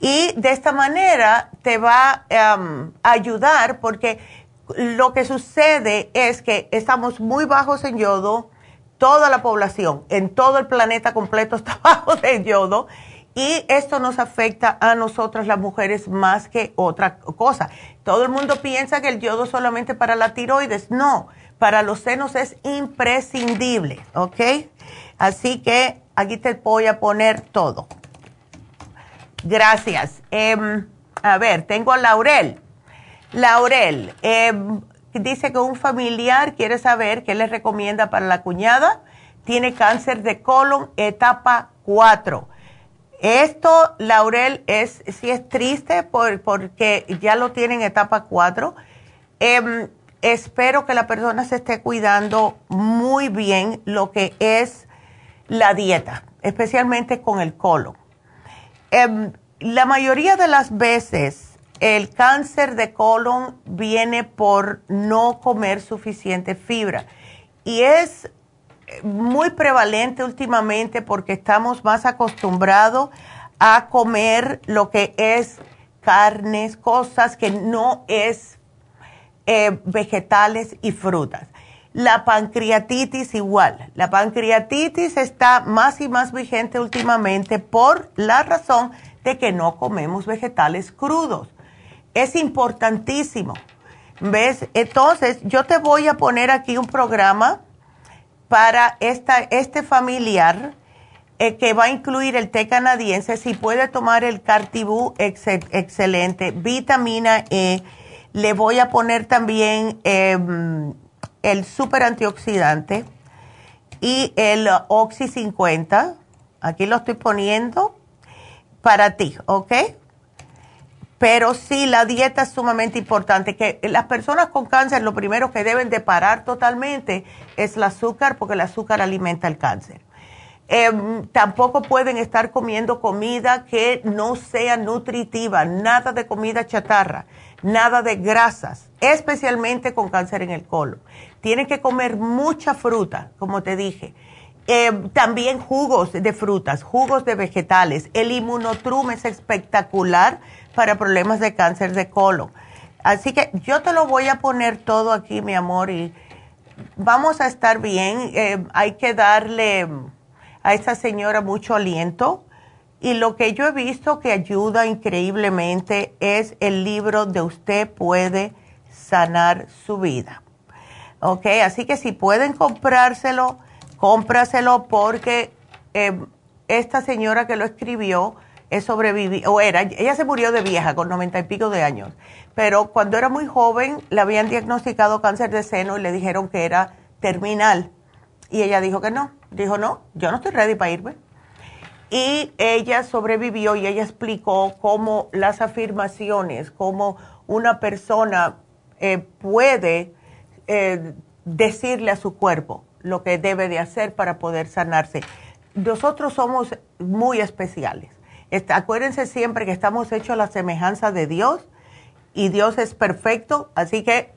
Y de esta manera te va em, a ayudar porque lo que sucede es que estamos muy bajos en yodo, toda la población en todo el planeta completo está bajo de yodo y esto nos afecta a nosotras las mujeres más que otra cosa. Todo el mundo piensa que el yodo solamente para la tiroides, no para los senos es imprescindible, ¿ok? Así que aquí te voy a poner todo. Gracias. Em, a ver, tengo a Laurel. Laurel, em, dice que un familiar quiere saber qué le recomienda para la cuñada. Tiene cáncer de colon etapa 4. Esto, Laurel, es, sí es triste porque ya lo tiene en etapa 4 espero que la persona se esté cuidando muy bien lo que es la dieta, especialmente con el colon. Em, la mayoría de las veces el cáncer de colon viene por no comer suficiente fibra y es muy prevalente últimamente porque estamos más acostumbrados a comer lo que es carnes, cosas que no es eh, vegetales y frutas. La pancreatitis igual. La pancreatitis está más y más vigente últimamente por la razón de que no comemos vegetales crudos. Es importantísimo. ¿Ves? Entonces, yo te voy a poner aquí un programa para esta, este familiar eh, que va a incluir el té canadiense. Si puede tomar el Cartibú, excelente. Vitamina E le voy a poner también em, el super antioxidante y el Oxy 50. Aquí lo estoy poniendo para ti, ¿ok? Pero sí, la dieta es sumamente importante. Que las personas con cáncer lo primero que deben de parar totalmente es el azúcar, porque el azúcar alimenta el cáncer. Em, tampoco pueden estar comiendo comida que no sea nutritiva, nada de comida chatarra nada de grasas, especialmente con cáncer en el colon. Tiene que comer mucha fruta, como te dije. Eh, también jugos de frutas, jugos de vegetales. El inmunotrum es espectacular para problemas de cáncer de colon. Así que yo te lo voy a poner todo aquí, mi amor, y vamos a estar bien. Eh, hay que darle a esa señora mucho aliento. Y lo que yo he visto que ayuda increíblemente es el libro de Usted puede sanar su vida. ¿Ok? Así que si pueden comprárselo, cómpraselo porque eh, esta señora que lo escribió o era, ella se murió de vieja con noventa y pico de años, pero cuando era muy joven le habían diagnosticado cáncer de seno y le dijeron que era terminal. Y ella dijo que no, dijo no, yo no estoy ready para irme. Y ella sobrevivió y ella explicó cómo las afirmaciones, cómo una persona eh, puede eh, decirle a su cuerpo lo que debe de hacer para poder sanarse. Nosotros somos muy especiales. Acuérdense siempre que estamos hechos a la semejanza de Dios y Dios es perfecto, así que,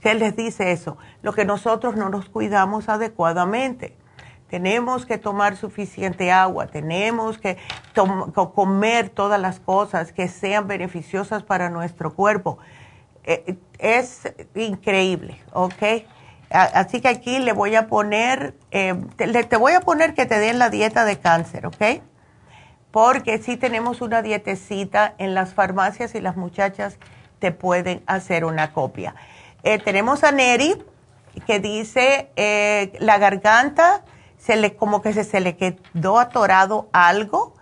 ¿qué les dice eso? Lo que nosotros no nos cuidamos adecuadamente. Tenemos que tomar suficiente agua, tenemos que comer todas las cosas que sean beneficiosas para nuestro cuerpo. Eh, es increíble, ¿ok? Así que aquí le voy a poner, eh, te, voy a poner que te den la dieta de cáncer, ¿ok? Porque sí tenemos una dietecita en las farmacias y las muchachas te pueden hacer una copia. Eh, tenemos a Neri que dice eh, la garganta se le como que se, se le quedó atorado algo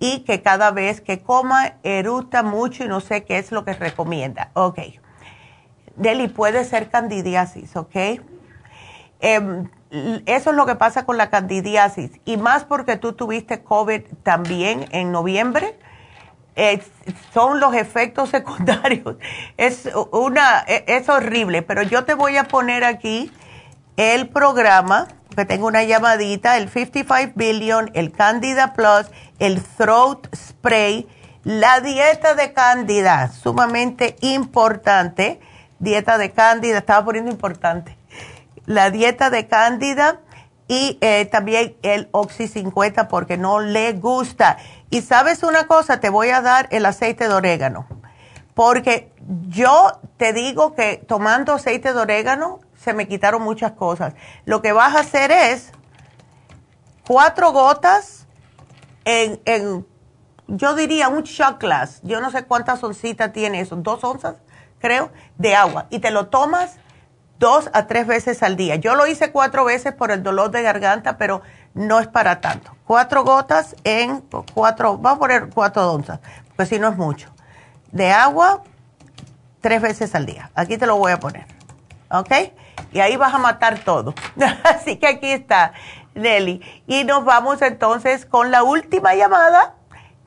y que cada vez que coma eruta mucho y no sé qué es lo que recomienda. Ok. Deli, puede ser candidiasis, ¿ok? Em, eso es lo que pasa con la candidiasis. Y más porque tú tuviste COVID también en noviembre. son los efectos secundarios. Es, una, e, es horrible, pero yo te voy a poner aquí el programa, que tengo una llamadita, el 55 Billion, el Candida Plus, el Throat Spray, la dieta de Candida, sumamente importante dieta de cándida, estaba poniendo importante, la dieta de cándida y eh, también el Oxy 50 porque no le gusta. Y sabes una cosa, te voy a dar el aceite de orégano, porque yo te digo que tomando aceite de orégano se me quitaron muchas cosas. Lo que vas a hacer es cuatro gotas en, en yo diría un shot glass, yo no sé cuántas oncitas tiene eso, dos onzas creo, de agua y te lo tomas dos a tres veces al día. Yo lo hice cuatro veces por el dolor de garganta, pero no es para tanto. Cuatro gotas en cuatro, vamos a poner cuatro onzas, pues si no es mucho. De agua, tres veces al día. Aquí te lo voy a poner. ¿Ok? Y ahí vas a matar todo. Así que aquí está, Nelly. Y nos vamos entonces con la última llamada,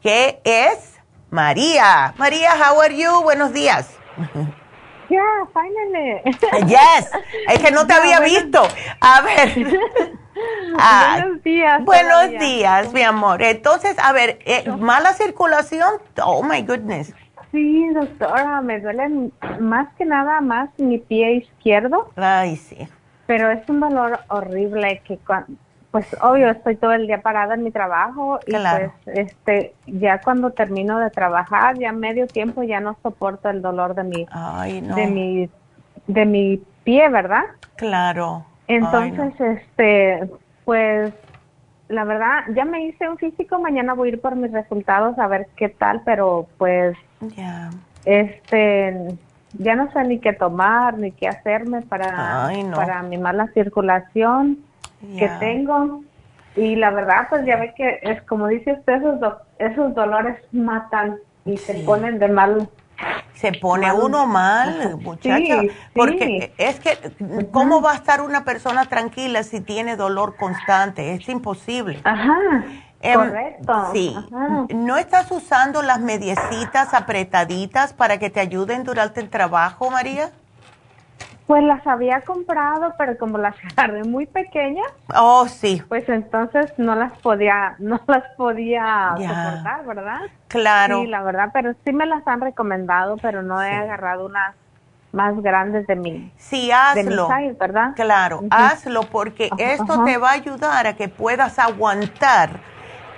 que es María. María, how are you? Buenos días. Yeah, finally. Yes, es que no te había visto. A ver. Ah, buenos días. Buenos días, mi amor. Entonces, a ver, eh, mala circulación. Oh my goodness. Sí, doctora, me duele más que nada más mi pie izquierdo. Ay, sí. Pero es un dolor horrible que cuando pues obvio estoy todo el día parada en mi trabajo y pues este ya cuando termino de trabajar ya medio tiempo ya no soporto el dolor de mi de mi de mi pie verdad claro. Entonces este pues la verdad ya me hice un físico mañana voy a ir por mis resultados a ver qué tal pero pues ya. este ya no sé ni qué tomar ni qué hacerme para para mi mala circulación que tengo. Y la verdad, pues ya ve que es como dice usted, esos, esos dolores matan y se ponen de mal. Se pone uno mal, muchacha, porque es que, ¿cómo va a estar una persona tranquila si tiene dolor constante? Es imposible. Ajá. Em, correcto. Sí. ¿No estás usando las mediecitas apretaditas para que te ayuden durante el trabajo, María? Pues las había comprado, pero como las agarré muy pequeñas. Oh, sí. Pues entonces no las podía, no las podía soportar, ¿verdad? Claro. Sí, la verdad, pero sí me las han recomendado, pero no he agarrado unas más grandes de mí. Sí, hazlo. ¿verdad? Claro, hazlo porque esto te va a ayudar a que puedas aguantar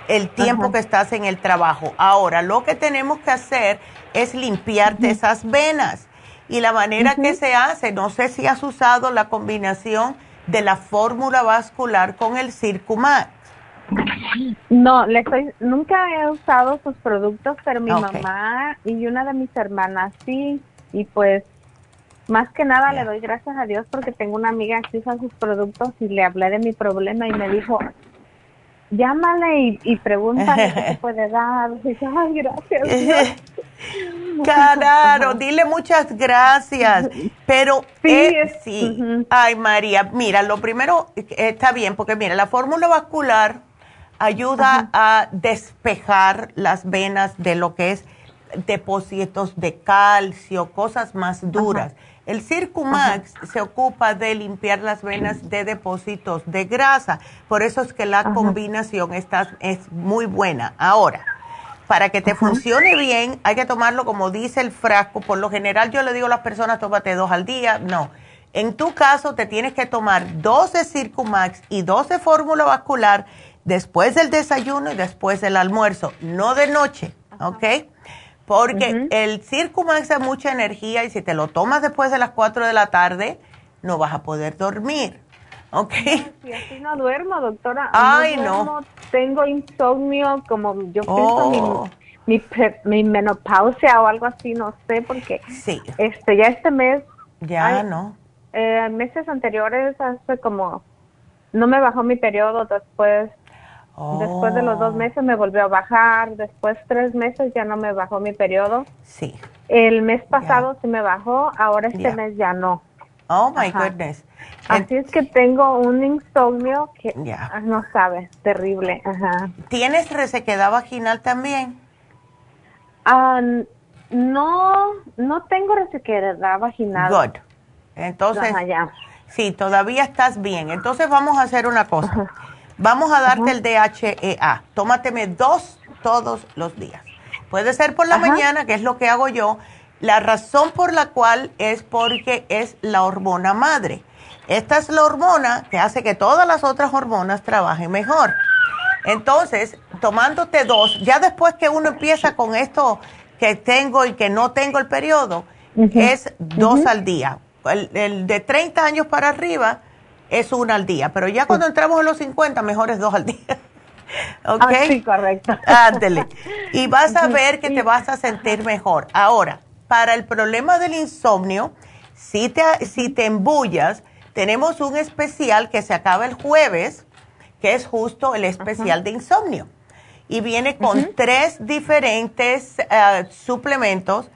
el tiempo que estás en el trabajo. Ahora, lo que tenemos que hacer es limpiarte esas venas. Y la manera que se hace, no sé si has usado la combinación de la fórmula vascular con el Circumax. No, le estoy, nunca he usado sus productos, pero mi mamá y una de mis hermanas sí, y pues más que nada le doy gracias a Dios porque tengo una amiga que usa sus productos y le hablé de mi problema y me dijo, llámale y, y pregúntale qué te puede dar. Ay, gracias. Claro, dile muchas gracias. Pero sí, eh, sí. ay María, mira, lo primero está bien porque mira, la fórmula vascular ayuda a despejar las venas de lo que es depósitos de calcio, cosas más duras. El Circumax se ocupa de limpiar las venas de depósitos de grasa, por eso es que la combinación está, es muy buena. Ahora, para que te funcione bien, hay que tomarlo como dice el frasco. Por lo general yo le digo a las personas, tómate dos al día. No. En tu caso, te tienes que tomar 12 Circumax y 12 fórmula vascular después del desayuno y después del almuerzo, no de noche, ¿ok? Porque el Circumax da mucha energía y si te lo tomas después de las 4 de la tarde, no vas a poder dormir. ¿Ok? Si así no duermo, doctora. Ay, no. Tengo insomnio, como yo pienso oh. mi, mi, menopausia o algo así, no sé, porque sí. este ya este mes. Ya, no. Eh, meses anteriores, hace como. No me bajó mi periodo, después. Después de los dos oh. meses me volvió a bajar, después tres meses ya no me bajó mi periodo. Sí. El mes pasado sí me bajó, ahora este mes ya no. Oh my goodness. Así es que tengo un insomnio que no sabe, terrible. Ajá. ¿Tienes resequedad vaginal también? Ah, no, no tengo resequedad vaginal. Good. Entonces, sí, todavía estás bien. Entonces vamos a hacer una cosa. Vamos a darte el DHEA. Tómateme dos todos los días. Puede ser por la mañana, que es lo que hago yo. La razón por la cual es porque es la hormona madre. Esta es la hormona que hace que todas las otras hormonas trabajen mejor. Entonces, tomándote dos, ya después que uno empieza con esto que tengo y que no tengo el periodo, es dos al día. El, de 30 años para arriba es una al día, pero ya cuando entramos en los 50, mejor es dos al día. ¿Ok? Ah, sí, correcto. Ándele. Y vas a ver que te vas a sentir mejor. Ahora, para el problema del insomnio, si te, si te embullas, tenemos un especial que se acaba el jueves, que es justo el especial de insomnio. Y viene con tres diferentes eh, suplementos,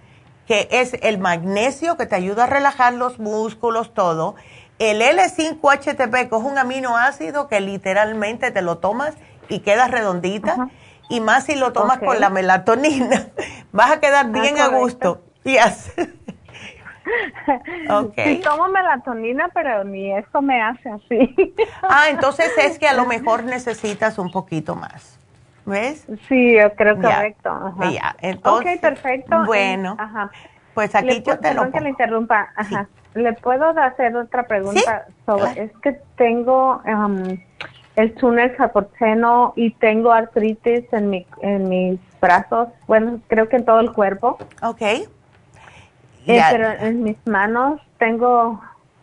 que es el magnesio, que te ayuda a relajar los músculos, todo. El L5-HTP, que es un aminoácido que literalmente te lo tomas y quedas redondita. Y más si lo tomas con la melatonina. Vas a quedar ah, bien a gusto. Yes. Okay. Sí tomo melatonina, pero ni eso me hace así. ah, entonces es que a lo mejor necesitas un poquito más. ¿Ves? Sí, yo creo correcto. Ya, entonces. Ok, perfecto. Bueno, pues aquí yo te lo que le interrumpa. Ajá. ¿Le puedo hacer otra pregunta sobre? Es que tengo um, el túnel carpoteno y tengo artritis en, mi, en mis brazos, bueno, creo que en todo el cuerpo. Ok. Eh, pero en mis manos tengo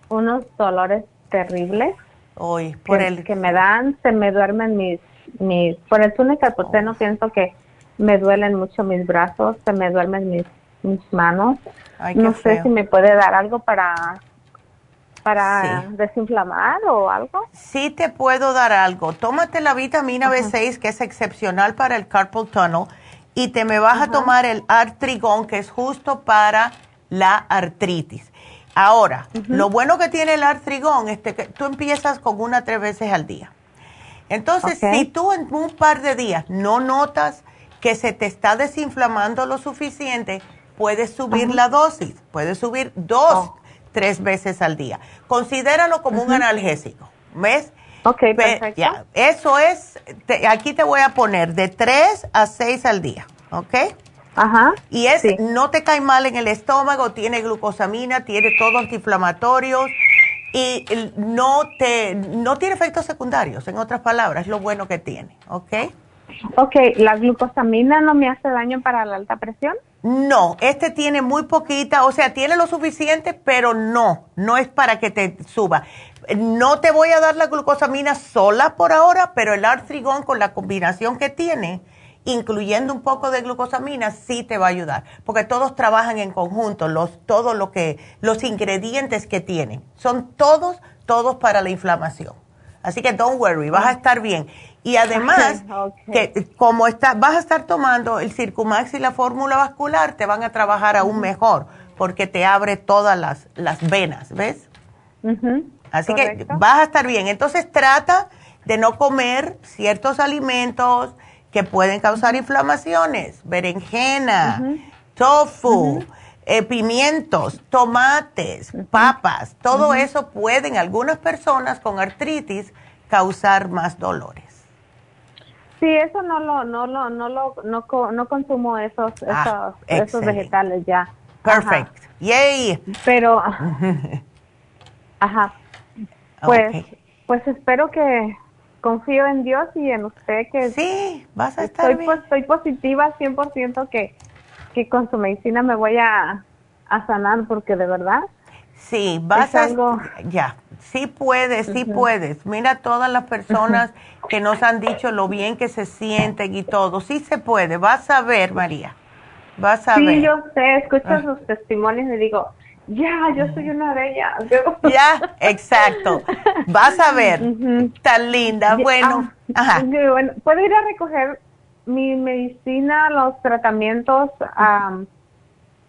unos dolores terribles. Hoy, por que, el que me dan, se me duermen mis mis por el túnel carpoteno pienso que me duelen mucho mis brazos, se me duermen mis mis manos. no sé si me puede dar algo para para desinflamar o algo. Sí te puedo dar algo. Tómate la vitamina B6 que es excepcional para el carpal tunnel y te me vas a tomar el artrigón que es justo para la artritis. Ahora, lo bueno que tiene el artrigón es que tú empiezas con una tres veces al día. Entonces, si tú en un par de días no notas que se te está desinflamando lo suficiente, puedes subir la dosis, puedes subir dos. Oh. tres veces al día. Considéralo como un analgésico, ¿ves? Ok, perfecto. Eso es, aquí te voy a poner de tres a seis al día, ¿ok? Ajá. Y es, no te cae mal en el estómago, tiene glucosamina, tiene todos antiinflamatorios y no te no tiene efectos secundarios, en otras palabras, lo bueno que tiene, ¿ok? Ok, ¿la glucosamina no me hace daño para la alta presión? No, este tiene muy poquita, o sea, tiene lo suficiente, pero no, no es para que te suba. No te voy a dar la glucosamina sola por ahora, pero el artrigón con la combinación que tiene, incluyendo un poco de glucosamina, sí te va a ayudar, porque todos trabajan en conjunto, los, todo lo que, los ingredientes que tienen, son todos, todos para la inflamación. Así que don't worry, vas a estar bien. Y además, que como está, vas a estar tomando el Circumax y la fórmula vascular, te van a trabajar aún mejor, porque te abre todas las, las venas, ¿ves? Así que vas a estar bien. Entonces trata de no comer ciertos alimentos, que pueden causar inflamaciones, berenjena, tofu, eh, pimientos, tomates, papas, todo eso pueden algunas personas con artritis causar más dolores. Sí, eso no lo, no lo, no lo, no, no consumo esos, ah, esos, esos vegetales ya. Perfect. Yay. Pero, ajá. Pues, pues espero que confío en Dios y en usted que sí, vas a estar estoy, bien. estoy positiva 100% que, que con su medicina me voy a, a sanar porque de verdad Sí, vas a algo... ya, sí puedes, sí puedes. Mira todas las personas que nos han dicho lo bien que se sienten y todo. Sí se puede, vas a ver, María. Vas a ver. Sí, yo sé, escucho ah. sus testimonios y digo, ya, yo soy una de ellas. Ya, exacto. Vas a ver. Tan linda. Bueno, ah, bueno, ¿puedo ir a recoger mi medicina, los tratamientos a,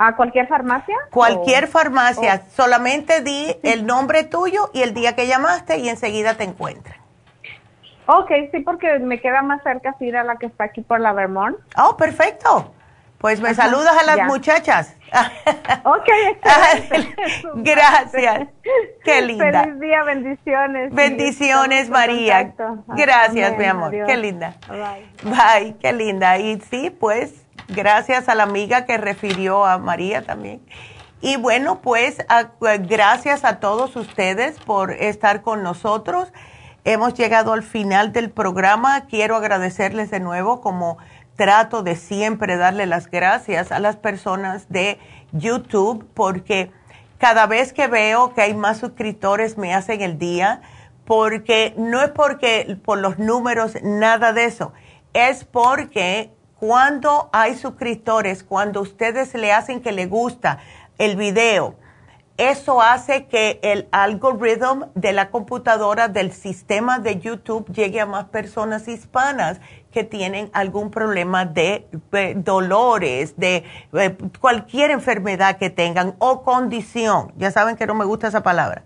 a cualquier farmacia? Cualquier farmacia. Solamente di el nombre tuyo y el día que llamaste y enseguida te encuentran. Ok, sí, porque me queda más cerca ir a la que está aquí por la Vermont. Oh, perfecto. Pues me saludas a las muchachas. ok, gracias. Qué linda. Feliz día, bendiciones. Bendiciones, María. Gracias, mi amor. Qué linda. Bye. Bye, qué linda. Y sí, pues, gracias a la amiga que refirió a María también. Y bueno, pues, gracias a todos ustedes por estar con nosotros. Hemos llegado al final del programa. Quiero agradecerles de nuevo como trato de siempre darle las gracias a las personas de YouTube porque cada vez que veo que hay más suscriptores me hacen el día porque no es porque por los números, nada de eso, es porque cuando hay suscriptores, cuando ustedes le hacen que le gusta el video, eso hace que el algoritmo de la computadora del sistema de YouTube llegue a más personas hispanas que tienen algún problema de, dolores, de, cualquier enfermedad que tengan o condición. Ya saben que no me gusta esa palabra.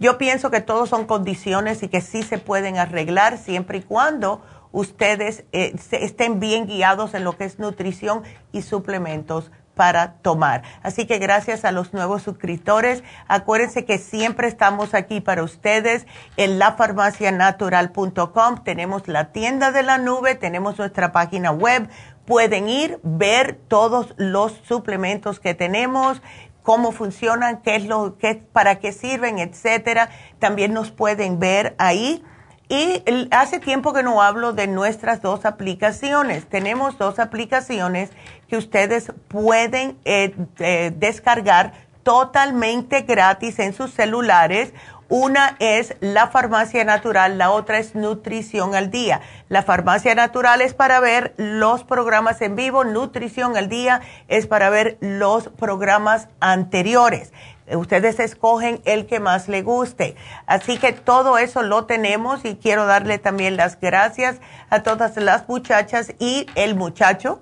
yo pienso que todos son condiciones y que sí se pueden arreglar siempre y cuando ustedes eh, estén bien guiados en lo que es nutrición y suplementos para tomar. Así que gracias a los nuevos suscriptores. Acuérdense que siempre estamos aquí para ustedes en lafarmacianatural.com. Tenemos la tienda de la nube, tenemos nuestra página web. Pueden ir, ver todos los suplementos que tenemos cómo funcionan, qué es lo que para qué sirven, etcétera. También nos pueden ver ahí y hace tiempo que no hablo de nuestras dos aplicaciones. Tenemos dos aplicaciones que ustedes pueden eh, eh, descargar totalmente gratis en sus celulares. Una es la farmacia natural, la otra es nutrición al día. La farmacia natural es para ver los programas en vivo, nutrición al día es para ver los programas anteriores. Ustedes escogen el que más le guste. Así que todo eso lo tenemos y quiero darle también las gracias a todas las muchachas y el muchacho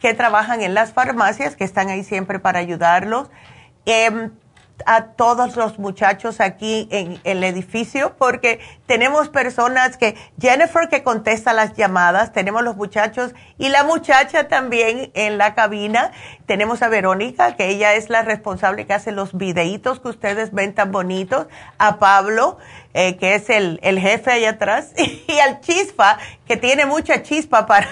que trabajan en las farmacias, que están ahí siempre para ayudarlos. Em, a todos los muchachos aquí en, el edificio porque tenemos personas que, Jennifer que contesta las llamadas, tenemos los muchachos y la muchacha también en la cabina. Tenemos a Verónica, que ella es la responsable que hace los videitos que ustedes ven tan bonitos, a Pablo, eh, que es el, el jefe allá atrás, y al Chispa, que tiene mucha chispa para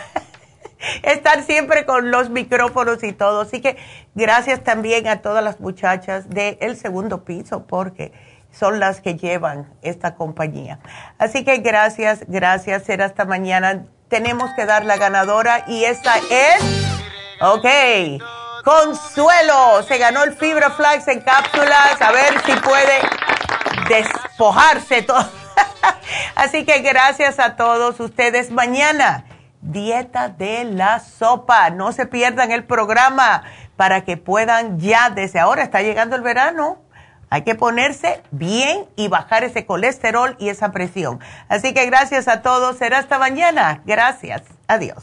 estar siempre con los micrófonos y todo. Así que gracias también a todas las muchachas del segundo piso porque son las que llevan esta compañía. Así que gracias, gracias. Será hasta mañana. Tenemos que dar la ganadora y esta es, ok, Consuelo. Se ganó el Fibra Flax en cápsulas. A ver si puede despojarse todo. Así que gracias a todos ustedes. Mañana dieta de la sopa. No se pierdan el programa para que puedan ya, desde ahora está llegando el verano, hay que ponerse bien y bajar ese colesterol y esa presión. Así que gracias a todos. Será hasta mañana. Gracias. Adiós.